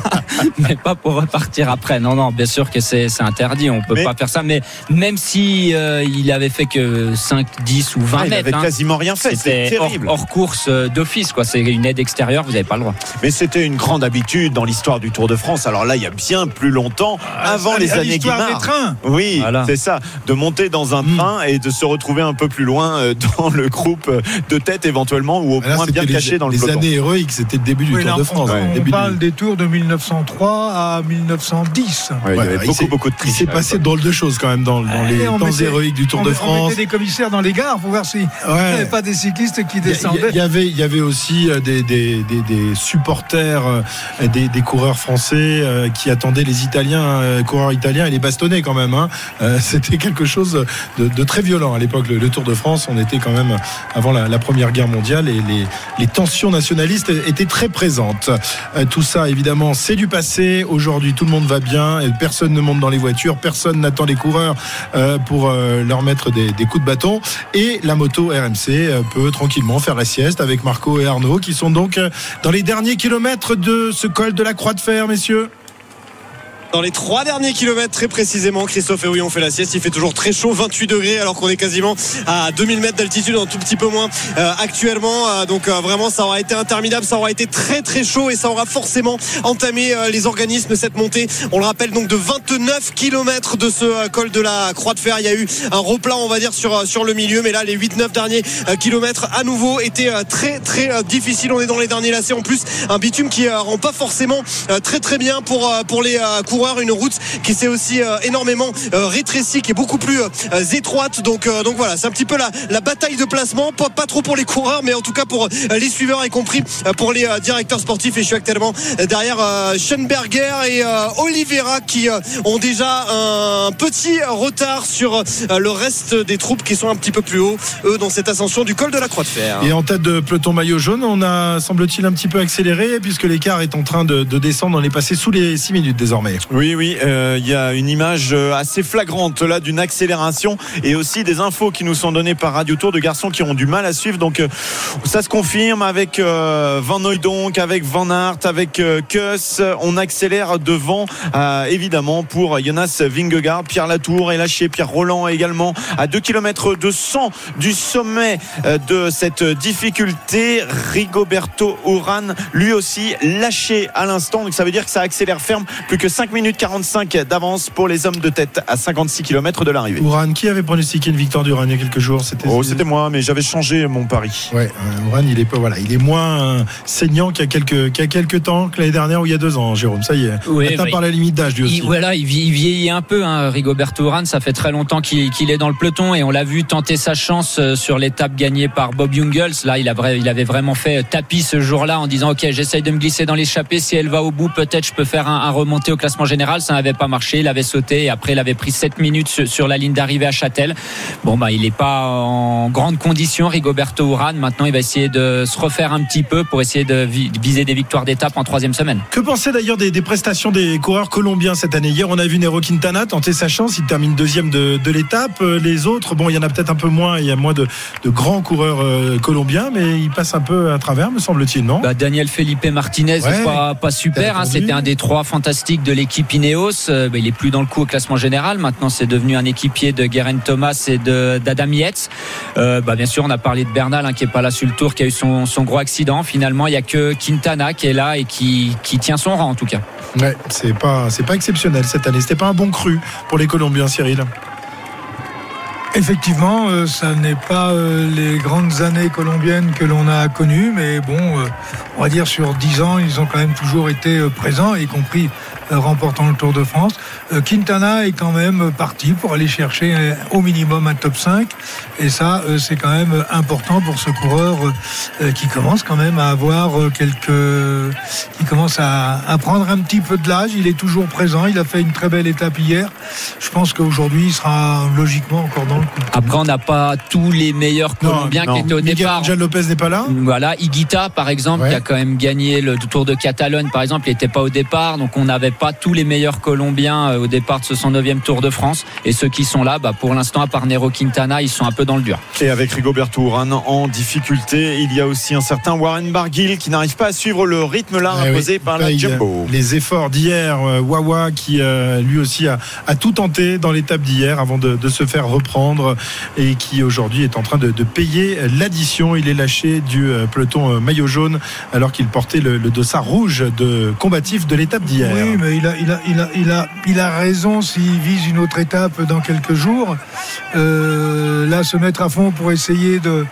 *laughs* mais pas pour repartir après. Non, non, bien sûr que c'est c'est interdit. On peut Mais- pas faire ça. Mais même si euh, il avait fait que 5, 10 ou 20 Ah, il mètres. avait hein, quasiment rien fait, c'est C'était hors, terrible. hors course euh, d'office, quoi. C'est une aide extérieure, vous n'avez pas le droit. Mais c'était une grande habitude dans l'histoire du Tour de France. Alors là, il y a bien plus longtemps, avant à les années l'histoire des Guimard. trains. Oui, Voilà. c'est ça. De monter dans un Mm. train et de se retrouver un peu plus loin euh, *laughs* dans le groupe euh, de tête éventuellement ou au Là, moins bien caché les, dans le les peloton. années héroïques, c'était le début du Oui, Tour là, de on- France. Ouais. On Début du- parle des tours de 1903 à 1910. Ouais, il y avait il beaucoup, beaucoup de triches. Passé de drôles de choses quand même dans, dans les on temps mettait- héroïques du Tour on, de on France. mettait des commissaires dans les gares pour voir s'il n'y Ouais. avait pas des cyclistes qui descendaient. Il y avait, il y avait aussi euh, des, des, des, des supporters, euh, des, des coureurs français euh, qui attendaient les Italiens, coureurs italiens et les bastonnaient quand même. hein. *laughs* C'était quelque chose de, de très violent à l'époque. Le, le Tour de France, on était quand même avant la, la Première Guerre mondiale et les, les tensions nationalistes étaient très présentes. Tout ça, évidemment, c'est du passé. Aujourd'hui, tout le monde va bien et personne ne monte dans les voitures, personne n'attend les coureurs euh, pour euh, leur mettre des, coups de bâton. Et la moto RMC euh, peut tranquillement faire la sieste avec Marco et Arnaud qui sont donc dans les derniers kilomètres de ce col de la Croix de Fer, messieurs. Dans les trois derniers kilomètres, très précisément, Christophe et oui, on fait la sieste. Il fait toujours très chaud, 28 degrés, alors qu'on est quasiment à 2000 mètres d'altitude, un tout petit peu moins euh, actuellement. Euh, donc euh, vraiment, ça aura été interminable, ça aura été très très chaud et ça aura forcément entamé les organismes cette montée. On le rappelle donc de 29 kilomètres de ce col de la Croix de Fer. Il y a eu un replat, on va dire, sur sur le milieu, mais là, les 8-9 derniers kilomètres à nouveau étaient très très difficiles. On est dans les derniers lacets. En plus, un bitume qui rend pas forcément très très bien pour pour les euh, Une route qui s'est aussi euh, énormément euh, rétrécie, qui est beaucoup plus euh, étroite. Donc donc voilà, c'est un petit peu la, bataille de placement. Pas, pas trop pour les coureurs, mais en tout cas pour les suiveurs, y compris pour les directeurs sportifs. Et je suis actuellement derrière Schoenberger et Oliveira qui ont déjà un petit retard sur le reste des troupes qui sont un petit peu plus haut, eux, dans cette ascension du col de la Croix de Fer. Et en tête de peloton maillot jaune, on a, semble-t-il, un petit peu accéléré puisque l'écart est en train de, de descendre. On est passé sous les 6 minutes désormais. Oui, oui, euh, il y a une image euh, assez flagrante là d'une accélération et aussi des infos qui nous sont données par Radio Tour de garçons qui ont du mal à suivre. Donc euh, ça se confirme avec euh, Van Hooydonk, avec Van Aert, avec Kuss. On accélère devant, évidemment, pour Jonas Vingegaard, Pierre Latour est lâché, Pierre Roland également à 2 km 200 du sommet de cette difficulté. Rigoberto Urán, lui aussi lâché à l'instant. Donc ça veut dire que ça accélère ferme. Plus que 5 minutes 45 d'avance pour les hommes de tête à 56 km de l'arrivée. Ouran, qui avait pronostiqué une victoire d'Uran il y a quelques jours? C'était Oh, c'était moi, mais j'avais changé mon pari. Ouais, euh, Ouran, il est pas voilà, il est moins euh, saignant qu'il y a quelques qu'il y a quelques temps que l'année dernière ou il y a deux ans, Jérôme. Ça y est, Oui, atteint bah, par la limite d'âge lui aussi. Il, voilà, il, vie- il vieillit un peu, hein, Rigoberto Urán. Ça fait très longtemps qu'il est dans le peloton et on l'a vu tenter sa chance euh, sur l'étape gagnée par Bob Jungels. Là, il, a, il avait vraiment fait tapis ce jour-là en disant Ok, j'essaye de me glisser dans l'échappée. Si elle va au bout, peut-être je peux faire un, un remonté au classement général. Ça n'avait pas marché. Il avait sauté et après, il avait pris 7 minutes sur, la ligne d'arrivée à Châtel. Bon, bah, il n'est pas en grande condition, Rigoberto Urán. Maintenant, il va essayer de se refaire un petit peu pour essayer de vi- viser des victoires d'étape en troisième semaine. Que penser d'ailleurs des, des prestations des coureurs colombiens cette année? Hier, on a vu Nero Quintana tenter sa chance. Il termine deuxième de, de l'étape. Euh, Les autres, bon, il y en a peut-être un peu moins. Il y a moins de, de grands coureurs euh, colombiens, mais ils passent un peu à travers, me semble-t-il, non? Bah, Daniel Felipe Martinez, Ouais. pas, pas super. hein. C'était un des trois fantastiques de l'équipe Ineos. Euh, bah, il est plus dans le coup au classement général. Maintenant, c'est devenu un équipier de Guerin Thomas et de d'Adam Yates. Euh, bah, bien sûr, on a parlé de Bernal, hein, qui est pas là sur le tour, qui a eu son, son gros accident. Finalement, il y a que Quintana qui est là et qui, qui tient son rang en tout cas. Ouais, c'est pas, c'est pas exceptionnel cette année. C'était pas un bon cru pour les Colombiens, Cyril. Effectivement, euh, ça n'est pas euh, les grandes années colombiennes que l'on a connues, mais bon, euh, on va dire sur 10 ans, ils ont quand même toujours été euh, présents, y compris remportant le Tour de France. Euh, Quintana est quand même parti pour aller chercher euh, au minimum un top 5, et ça, euh, c'est quand même important pour ce coureur euh, qui commence quand même à avoir euh, quelques, qui commence à, à prendre un petit peu de l'âge. Il est toujours présent. Il a fait une très belle étape hier. Je pense qu'aujourd'hui, il sera logiquement encore dans le coup. Après, on n'a pas tous les meilleurs Colombiens qui étaient au Miguel départ. Angel Lopez n'est pas là Voilà, Iguita par exemple, Ouais. qui a quand même gagné le Tour de Catalogne par exemple, il n'était pas au départ, donc on n'avait pas tous les meilleurs Colombiens euh, au départ de ce 109e Tour de France. Et ceux qui sont là, bah, pour l'instant, à part Nero Quintana, ils sont un peu dans le dur. Et avec Rigoberto Urán en difficulté, il y a aussi un certain Warren Barguil qui n'arrive pas à suivre le rythme là Eh oui. imposé par la Jumbo. euh, Les efforts d'hier, euh, Wawa qui euh, lui aussi a, a tout tenté dans l'étape d'hier avant de, de se faire reprendre et qui aujourd'hui est en train de, de payer l'addition. Il est lâché du euh, peloton euh, maillot jaune alors qu'il portait le, le dossard rouge de combatif de l'étape d'hier. Oui, mais il a, raison s'il vise une autre étape dans quelques jours. Euh, là, se mettre à fond pour essayer euh,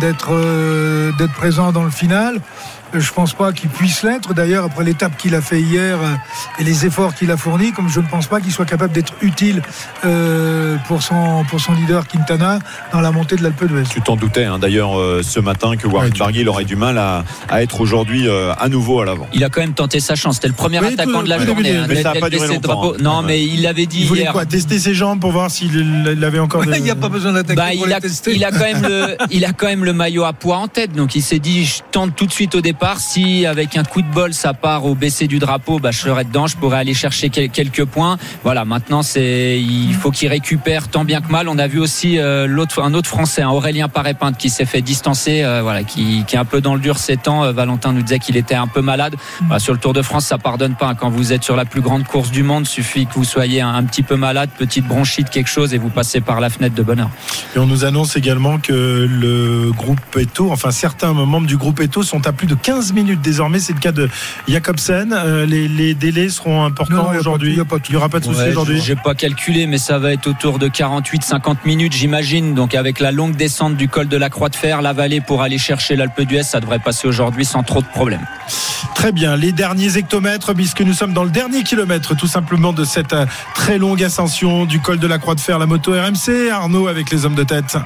d'être présent dans le final. Je pense pas qu'il puisse l'être. D'ailleurs, après l'étape qu'il a fait hier euh, et les efforts qu'il a fournis, comme je ne pense pas qu'il soit capable d'être utile euh, pour son pour son leader Quintana dans la montée de l'Alpe d'Huez. Tu t'en doutais hein, d'ailleurs euh, ce matin que Warren Ouais, Barguil aurait du mal à, à être aujourd'hui euh, à nouveau à l'avant. Il a quand même tenté sa chance. C'était le premier Oui, attaquant tout- de la oui, journée. hein, mais ça a pas duré longtemps, hein. Non, mais il l'avait dit Il voulait hier. quoi Tester ses jambes pour voir s'il il avait encore. de- Il n'y a pas besoin d'attaquer Bah, pour il, les a, tester. il a quand même le, il a quand même le maillot à poids en tête, donc il s'est dit je tente tout de suite au départ. Si avec un coup de bol ça part au baissé du drapeau, bah je serai dedans, je pourrais aller chercher quel- quelques points. Voilà, maintenant c'est, il faut qu'il récupère tant bien que mal. On a vu aussi euh, l'autre, un autre Français, un Aurélien Paré-Pinte, qui s'est fait distancer, euh, voilà, qui, qui est un peu dans le dur ces temps. Euh, Valentin nous disait qu'il était un peu malade. Bah, sur le Tour de France, ça pardonne pas. Quand vous êtes sur la plus grande course du monde, suffit que vous soyez un, un petit peu malade, petite bronchite, quelque chose, et vous passez par la fenêtre de bonheur. Et on nous annonce également que le groupe Eto, enfin certains membres du groupe Eto sont à plus de 15 minutes désormais. C'est le cas de Jacobsen. Euh, les, les délais seront importants aujourd'hui. Il n'y aura pas de souci Ouais, aujourd'hui. J'ai pas calculé, mais ça va être autour de 48-50 minutes, j'imagine. Donc avec la longue descente du col de la Croix de Fer, la vallée pour aller chercher l'Alpe d'Huez, ça devrait passer aujourd'hui sans trop de problèmes. Très bien. Les derniers hectomètres, puisque nous sommes dans le dernier kilomètre tout simplement de cette euh, très longue ascension du col de la Croix de Fer, la moto RMC. Arnaud avec les hommes de tête.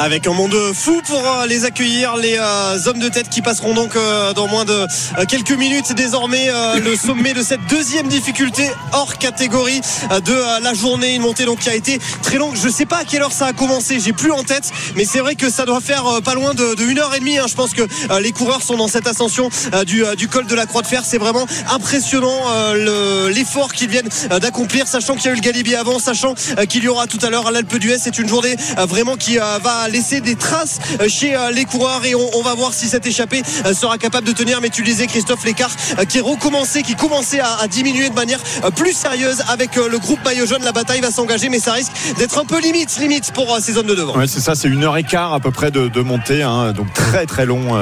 Avec un monde fou pour euh, les accueillir, les euh, hommes de tête qui passeront donc euh, dans moins de quelques minutes désormais le sommet de cette deuxième difficulté hors catégorie de la journée, une montée donc qui a été très longue. Je sais pas à quelle heure ça a commencé, j'ai plus en tête, mais c'est vrai que ça doit faire pas loin de, de une heure et demie. hein. Je pense que les coureurs sont dans cette ascension du, col de la Croix de Fer. C'est vraiment impressionnant le- l'effort qu'ils viennent d'accomplir, sachant qu'il y a eu le Galibier avant, sachant qu'il y aura tout à l'heure à l'Alpe d'Huez. C'est une journée vraiment qui va laisser des traces euh, chez euh, les coureurs et on, va voir si cette échappée euh, sera capable de tenir. Mais tu Christophe, l'écart qui recommencé, qui commençait à, diminuer de manière plus sérieuse avec le groupe maillot jaune. La bataille va s'engager, mais ça risque d'être un peu limite, limite pour ces zones de devant. Ouais, c'est ça, c'est une heure et quart à peu près de, montée, hein, donc très très long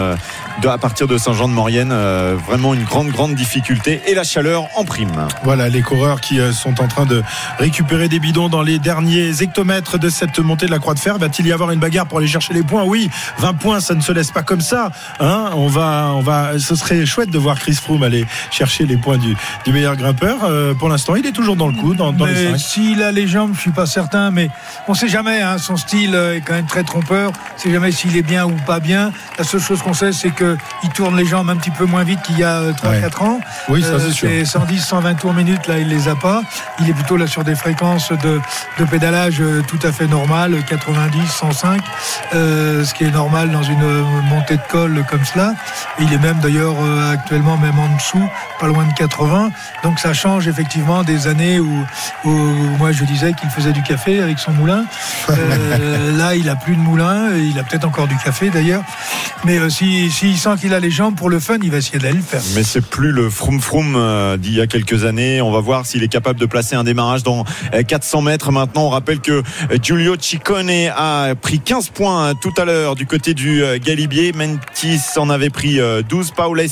de, à partir de Saint-Jean-de-Maurienne. euh, vraiment une grande grande difficulté et la chaleur en prime. Voilà les coureurs qui euh, sont en train de récupérer des bidons dans les derniers hectomètres de cette montée de la Croix de Fer. Va-t-il y avoir une bagarre pour aller chercher les points? Oui, 20 points, ça ne se laisse pas comme ça. Hein on va, on va. Ce serait chouette de voir Chris Froome aller chercher les points du, du meilleur grimpeur. Euh, pour l'instant, il est toujours dans le coup, dans, dans les Mais 5. s'il a les jambes, je suis pas certain, mais on sait jamais. hein, son style est quand même très trompeur. On sait jamais s'il est bien ou pas bien. La seule chose qu'on sait, c'est que il tourne les jambes un petit peu moins vite qu'il y a 3-4 Ouais. ans. Oui, ça Euh, c'est sûr. 110, 120 tours minutes, là, il les a pas. Il est plutôt là sur des fréquences de, de pédalage euh, tout à fait normales, 90, 105, euh, ce qui est normal dans une euh, montée de col comme cela. Il est même d'ailleurs euh, actuellement même en dessous, pas loin de 80. Donc ça change effectivement des années où, où moi je disais qu'il faisait du café avec son moulin. *laughs* Euh, là, il a plus de moulin, il a peut-être encore du café d'ailleurs. Mais euh, si, si sent qu'il a les jambes pour le fun, il va essayer d'aller le faire. Mais c'est plus le froum froum euh, d'il y a quelques années. On va voir s'il est capable de placer un démarrage dans euh, 400 mètres. Maintenant, on rappelle que euh, Giulio Ciccone a pris 15 points euh, tout à l'heure du côté du euh, Galibier. Mentis en avait pris euh, 12, Paules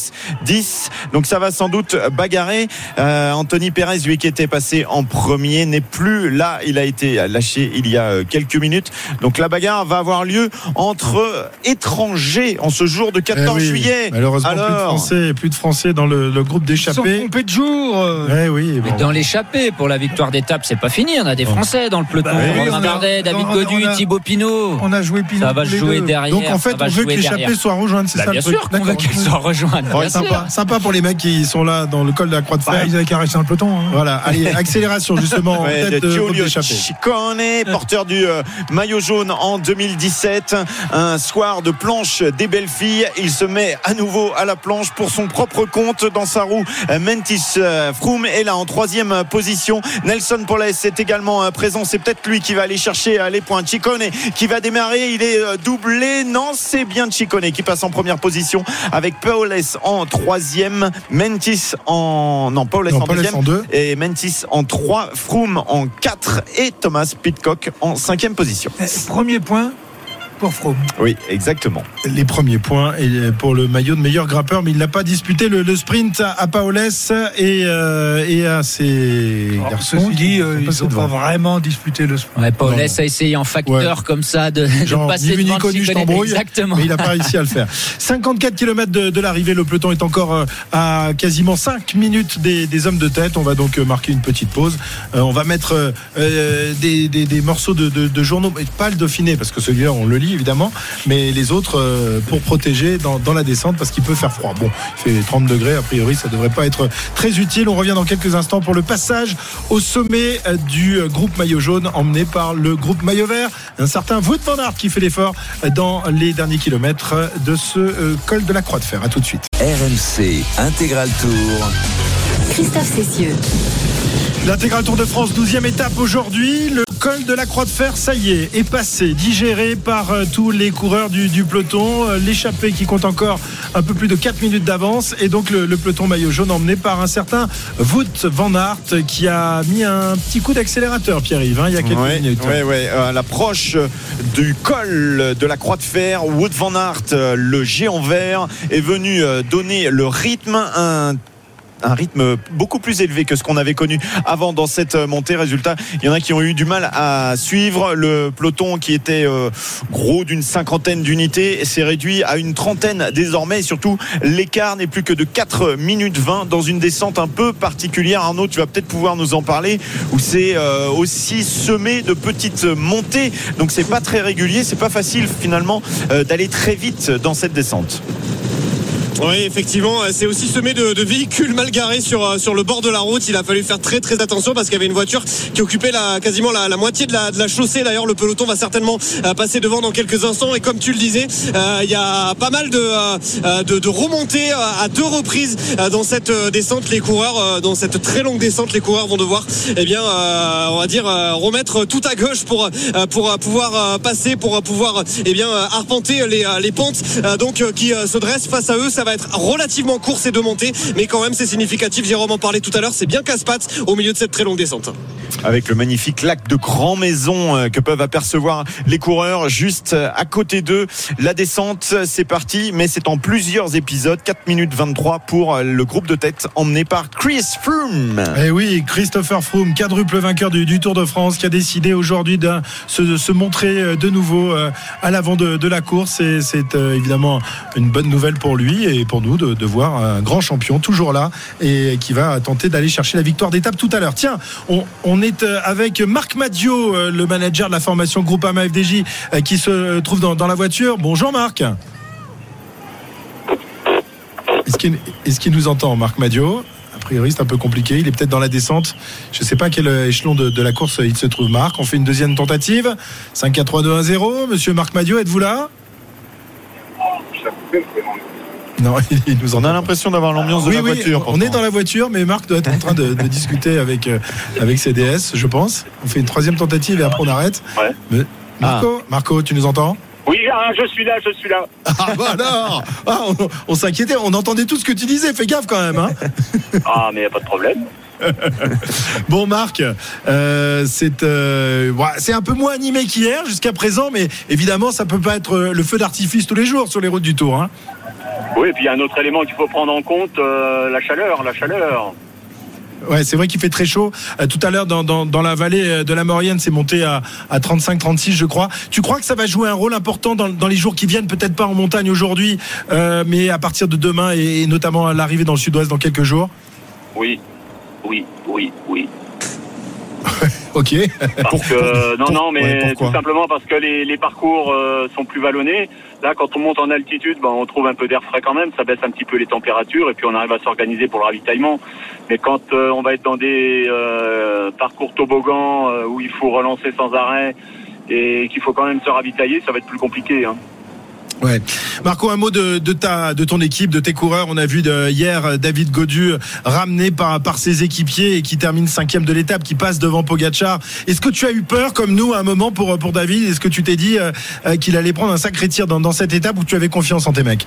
10. Donc ça va sans doute bagarrer. Euh, Anthony Perez, lui qui était passé en premier, n'est plus là. Il a été lâché il y a euh, quelques minutes. Donc la bagarre va avoir lieu entre euh, étrangers en ce jour de 14 Eh oui, juillet. Malheureusement, plus de Alors, Français, plus de Français dans le, le groupe Ils sont d'échappés. de jour. Ouais, oui, Mais dans l'échappée pour la victoire d'étape, c'est pas fini. On a des Français dans le peloton. Bah oui, Romain on a- Bardet, David Godu, Thibaut Pinot. On a joué Pinot Ça va jouer deux. derrière. Donc en fait, on veut que l'échappée soit rejointe, c'est Bah, ça bien le truc sûr qu'on veut qu'elle soit rejointe. Sympa, sympa pour les mecs qui sont là dans le col de la Croix de Bah, Fer. ils avaient caressé dans le peloton. hein. Voilà, allez, *laughs* accélération justement Giulio. Ciccone, porteur du euh, maillot jaune en 2017. Un soir de planche des belles filles. Il se met à nouveau à la planche pour son propre compte dans sa roue. Mentis euh, Froome est là en troisième position. Nelson Poles est également euh, présent. C'est peut-être lui qui va aller chercher euh, les points. Ciccone qui va démarrer. Il est doublé. Non, c'est bien Ciccone qui passe en première position avec Paules en troisième. Mentis en... Non, en deuxième en deux. et Mentis en 3, Froome en 4 et Thomas Pitcock en 5 position. Eh, Premier point pour Froome. Oui, exactement. les premiers points et pour le maillot de meilleur grimpeur, mais il n'a pas disputé le, le sprint à, Paoles et, euh, et à ses Alors, garçons. Ceci dit, qui euh, ils n'ont pas vraiment disputé le sport. Ouais, non. a essayé en facteur Ouais. comme ça de, de Genre, passer ni vu ni devant connu, je t'embrouille. Exactement. Mais il n'a pas réussi à le faire. 54 km de, de l'arrivée, le peloton est encore euh, à quasiment 5 minutes des, des hommes de tête. On va donc euh, marquer une petite pause. Euh, on va mettre euh, euh, des, des- des morceaux de, de- de journaux, mais pas le Dauphiné, parce que celui-là on le lit évidemment, mais les autres euh, pour protéger dans, dans la descente, parce qu'il peut faire froid. Bon, il fait 30 degrés, a priori ça devrait pas être très utile. On revient dans quelques instants pour le passage au sommet euh, du euh, groupe maillot jaune, emmené par le groupe maillot vert. Un certain Wout van Aert qui fait l'effort dans les derniers kilomètres de ce euh, col de la Croix de Fer. À tout de suite. RMC Intégral Tour. Christophe Cessieux. L'intégral Tour de France, 12e étape aujourd'hui. Le col de la Croix de Fer, ça y est, est passé, digéré par euh, tous les coureurs du, du peloton. Euh, L'échappée qui compte encore un peu plus de 4 minutes d'avance. Et donc le, le peloton maillot jaune emmené par un certain Wout van Aert qui a mis un petit coup d'accélérateur, Pierre-Yves, hein, il y a quelques Ouais, minutes. ouais, ouais. À l'approche du col de la Croix de Fer, Wood van Aert, euh, le géant vert, est venu euh, donner le rythme, un un rythme beaucoup plus élevé que ce qu'on avait connu avant dans cette montée. Résultat, il y en a qui ont eu du mal à suivre. Le peloton qui était euh, gros d'une cinquantaine d'unités s'est réduit à une trentaine désormais. Et surtout, l'écart n'est plus que de 4 minutes 20 dans une descente un peu particulière. Arnaud, tu vas peut-être pouvoir nous en parler, où c'est euh, aussi semé de petites montées. Donc c'est pas très régulier, c'est pas facile finalement euh, d'aller très vite dans cette descente. Oui, effectivement, c'est aussi semé de, de véhicules mal garés sur, euh, sur le bord de la route. Il a fallu faire très très attention parce qu'il y avait une voiture qui occupait la, quasiment la, la moitié de la, de la chaussée. D'ailleurs, le peloton va certainement euh, passer devant dans quelques instants. Et comme tu le disais, euh, il y a pas mal de, euh, de, de remontées euh, à deux reprises euh, dans cette euh, descente. Les coureurs, euh, dans cette très longue descente, les coureurs vont devoir, eh bien, euh, on va dire, euh, remettre tout à gauche pour, euh, pour euh, pouvoir euh, passer, pour euh, pouvoir, eh bien, euh, arpenter les, euh, les pentes euh, donc euh, qui euh, se dressent face à eux. Va être relativement court ces deux montées, mais quand même c'est significatif. Jérôme en parlait tout à l'heure, c'est bien casse-pattes au milieu de cette très longue descente. avec le magnifique lac de Grand Maison euh, que peuvent apercevoir les coureurs juste euh, à côté d'eux. La descente, c'est parti, mais c'est en plusieurs épisodes, 4 minutes 23 pour euh, le groupe de tête emmené par Chris Froome. Eh oui, Christopher Froome, quadruple vainqueur du, du Tour de France, qui a décidé aujourd'hui de se, se montrer de nouveau à l'avant de, de la course. Et c'est évidemment une bonne nouvelle pour lui et pour nous de, voir un grand champion toujours là et qui va tenter d'aller chercher la victoire d'étape tout à l'heure. Tiens, on, est euh, avec Marc Madio, euh, le manager de la formation Groupama FDJ, euh, qui se trouve dans, la voiture. Bonjour Marc. Est-ce qu'il est-ce qu'il nous entend, Marc Madio? A priori, c'est un peu compliqué. Il est peut-être dans la descente. Je ne sais pas à quel échelon de, de la course il se trouve, Marc. On fait une deuxième tentative. 5 4 3 2 1 0. Monsieur Marc Madio, êtes-vous là? Non, *laughs* il, nous On entend. a l'impression d'avoir l'ambiance de Oui, la oui, voiture. on est dans la voiture, mais Marc doit être en train de, de discuter avec, euh, avec CDS, je pense. On fait une troisième tentative et après on arrête. Ouais. Mais- Marco, Marco, tu nous entends? Oui, ah, je suis là, je suis là. Ah bah alors Ah, on, on s'inquiétait, on entendait tout ce que tu disais, fais gaffe quand même. Hein *laughs* Ah, mais y a pas de problème. *laughs* bon Marc, euh, c'est euh, ouais, c'est un peu moins animé qu'hier jusqu'à présent, mais évidemment ça peut pas être le feu d'artifice tous les jours sur les routes du Tour. Hein. Oui, et puis il y a un autre élément qu'il faut prendre en compte, euh, la chaleur, la chaleur. Ouais, c'est vrai qu'il fait très chaud. Euh, tout à l'heure, dans, dans, dans, la vallée euh, de la Maurienne, c'est monté à, à 35-36, je crois. Tu crois que ça va jouer un rôle important dans, dans les jours qui viennent? Peut-être pas en montagne aujourd'hui, euh, mais à partir de demain et, et notamment à l'arrivée dans le sud-ouest dans quelques jours? Oui, oui, oui, oui. *laughs* ok. Parce que, *laughs* non, non, mais tout simplement parce que les, les parcours euh, sont plus vallonnés. Là, quand on monte en altitude, ben, on trouve un peu d'air frais quand même. Ça baisse un petit peu les températures et puis on arrive à s'organiser pour le ravitaillement. Mais quand euh, on va être dans des euh, parcours toboggans euh, où il faut relancer sans arrêt et qu'il faut quand même se ravitailler, ça va être plus compliqué. Hein. Ouais. Marco, un mot de, ta, de ton équipe, de tes coureurs. On a vu hier David Godu ramené par, par ses équipiers et qui termine cinquième de l'étape, qui passe devant Pogachar. Est-ce que tu as eu peur, comme nous, à un moment pour, pour David? Est-ce que tu t'es dit euh, qu'il allait prendre un sacré tir dans, cette étape où tu avais confiance en tes mecs?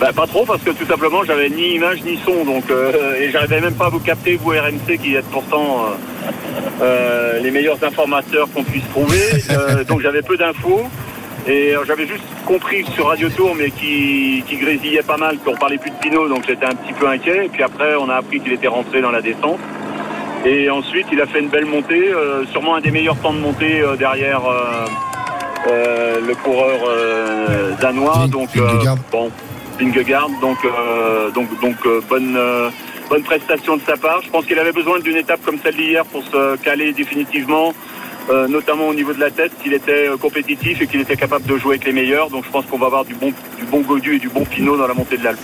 Bah, pas trop parce que tout simplement j'avais ni image ni son donc euh, et j'arrivais même pas à vous capter vous RMC qui êtes pourtant euh, euh, les meilleurs informateurs qu'on puisse trouver euh, donc j'avais peu d'infos et j'avais juste compris sur Radio Tour, mais qui, qui grésillait pas mal, qu'on parlait plus de Pinot, donc j'étais un petit peu inquiet. Et puis après, on a appris qu'il était rentré dans la descente. Et ensuite, il a fait une belle montée, euh, sûrement un des meilleurs temps de montée euh, derrière euh, le coureur danois. donc bon, Vingegaard. Donc donc donc bonne bonne prestation de sa part. Je pense qu'il avait besoin d'une étape comme celle d'hier pour se caler définitivement. Euh, notamment au niveau de la tête, qu'il était euh, compétitif et qu'il était capable de jouer avec les meilleurs. Donc je pense qu'on va avoir du bon, du bon Godu et du bon Pinot dans la montée de l'Alpe.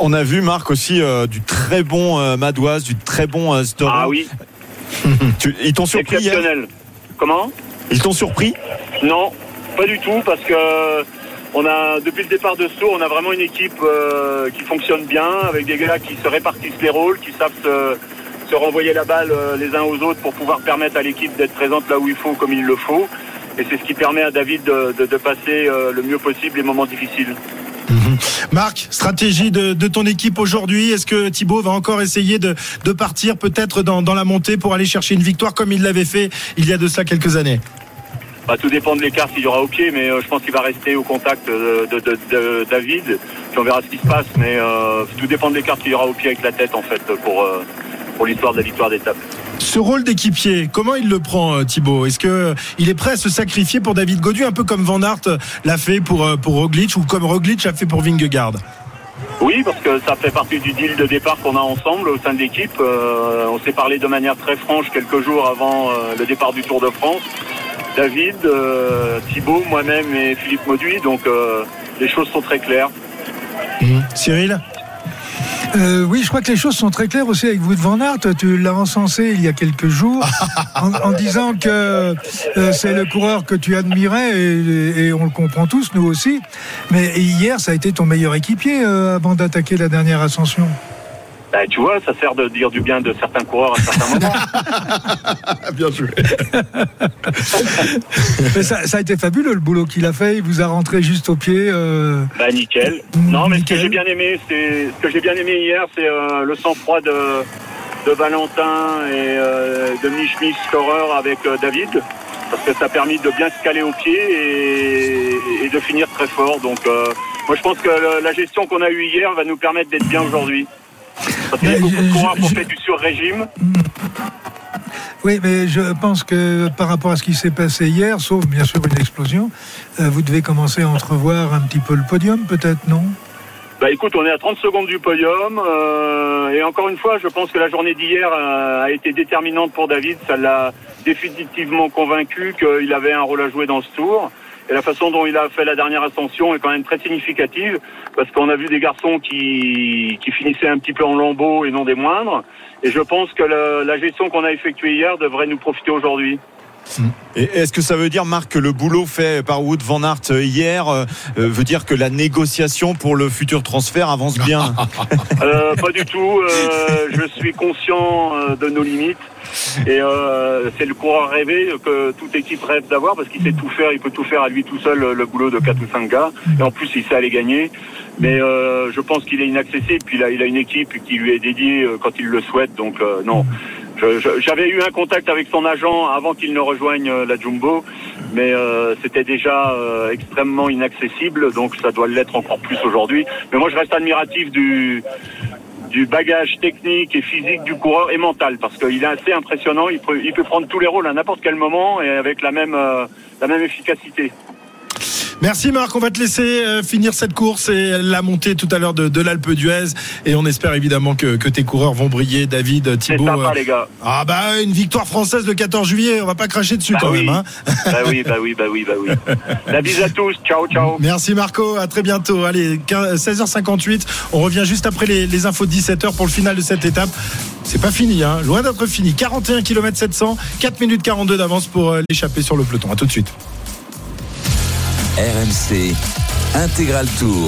On a vu, Marc, aussi euh, du très bon euh, Madoise, du très bon euh, Story. Ah oui. *laughs* ils t'ont surpris hier? Exceptionnel. Comment? Ils t'ont surpris? Non, pas du tout, parce que on a depuis le départ de ce tour, on a vraiment une équipe euh, qui fonctionne bien, avec des gars qui se répartissent les rôles, qui savent se, se renvoyer la balle euh, les uns aux autres pour pouvoir permettre à l'équipe d'être présente là où il faut, comme il le faut. Et c'est ce qui permet à David de, de, de passer euh, le mieux possible les moments difficiles. Mmh. Marc, stratégie de, de ton équipe aujourd'hui. Est-ce que Thibaut va encore essayer de, de partir peut-être dans, dans, la montée pour aller chercher une victoire comme il l'avait fait il y a de ça quelques années? Bah, Tout dépend de l'écart qu'il y aura au pied, mais euh, je pense qu'il va rester au contact de, de, de, David. Puis on verra ce qui se passe, mais euh, tout dépend de l'écart qu'il y aura au pied avec la tête en fait pour, euh, pour l'histoire de la victoire d'étape. Ce rôle d'équipier, comment il le prend Thibaut? Est-ce que il est prêt à se sacrifier pour David Godu, un peu comme Van Aert l'a fait pour, pour Roglic ou comme Roglic a fait pour Vingegaard? Oui, parce que ça fait partie du deal de départ qu'on a ensemble au sein de l'équipe. Euh, on s'est parlé de manière très franche quelques jours avant euh, le départ du Tour de France. David, euh, Thibaut, moi-même et Philippe Mauduit. Donc les choses sont très claires. Mmh. Cyril? Euh, oui, je crois que les choses sont très claires aussi avec vous de Van Aert. Tu l'as encensé il y a quelques jours *laughs* en, en disant que euh, c'est le coureur que tu admirais et, et, on le comprend tous, nous aussi. Mais hier, ça a été ton meilleur équipier euh, avant d'attaquer la dernière ascension. Bah, tu vois, ça sert de dire du bien de certains coureurs à certains moments. *laughs* bien joué. *laughs* mais ça, ça, a été fabuleux le boulot qu'il a fait. Il vous a rentré juste au pied. Euh... Bah nickel. Non, mais nickel. ce que j'ai bien aimé, c'est ce que j'ai bien aimé hier, c'est euh, le sang-froid de, de Valentin et euh, de Michmis scoreur avec euh, David. Parce que ça a permis de bien se caler au pied et, et de finir très fort. Donc, euh, moi, je pense que le, la gestion qu'on a eue hier va nous permettre d'être bien aujourd'hui. Parce qu'il y a beaucoup de coureurs du sur-régime. Oui, mais je pense que par rapport à ce qui s'est passé hier, sauf bien sûr une explosion, euh, vous devez commencer à entrevoir un petit peu le podium, peut-être, non? Bah écoute, on est à 30 secondes du podium euh, et encore une fois, je pense que la journée d'hier euh, a été déterminante pour David. Ça l'a définitivement convaincu qu'il avait un rôle à jouer dans ce tour. Et la façon dont il a fait la dernière ascension est quand même très significative parce qu'on a vu des garçons qui, qui finissaient un petit peu en lambeaux et non des moindres. Et je pense que la gestion qu'on a effectuée hier devrait nous profiter aujourd'hui. Et est-ce que ça veut dire, Marc, que le boulot fait par Wood Van Aert euh, hier euh, euh, veut dire que la négociation pour le futur transfert avance bien *laughs* Euh, pas du tout. euh, je suis conscient de nos limites. Et euh, c'est le coureur rêvé que toute équipe rêve d'avoir parce qu'il sait tout faire, il peut tout faire à lui tout seul le, boulot de 4 ou 5 gars. Et en plus, il sait aller gagner. Mais euh, je pense qu'il est inaccessible. Puis là, il a une équipe qui lui est dédiée quand il le souhaite. Donc euh, non. J'avais eu un contact avec son agent avant qu'il ne rejoigne euh, la Jumbo, mais euh, c'était déjà euh, extrêmement inaccessible, donc ça doit l'être encore plus aujourd'hui. Mais moi, je reste admiratif du du bagage technique et physique du coureur et mental parce qu'il est assez impressionnant. Il peut, il peut prendre tous les rôles à n'importe quel moment et avec la même euh, la même efficacité. Merci Marc, on va te laisser euh, finir cette course et la montée tout à l'heure de, de l'Alpe d'Huez. Et on espère évidemment que, que tes coureurs vont briller. David, sympa, euh, les gars. Ah bah une victoire française le 14 juillet, on va pas cracher dessus Bah quand oui. même. hein. bah oui, bah oui, bah oui, bah oui. *laughs* La bise à tous. Ciao, ciao. Merci Marco, à très bientôt. Allez, 15 16h58, on revient juste après les, les infos de 17h pour le final de cette étape. C'est pas fini, hein, loin d'être fini. 41 km 700, 4 minutes 42 d'avance pour euh, l'échapper sur le peloton. À tout de suite. RMC Intégral Tour.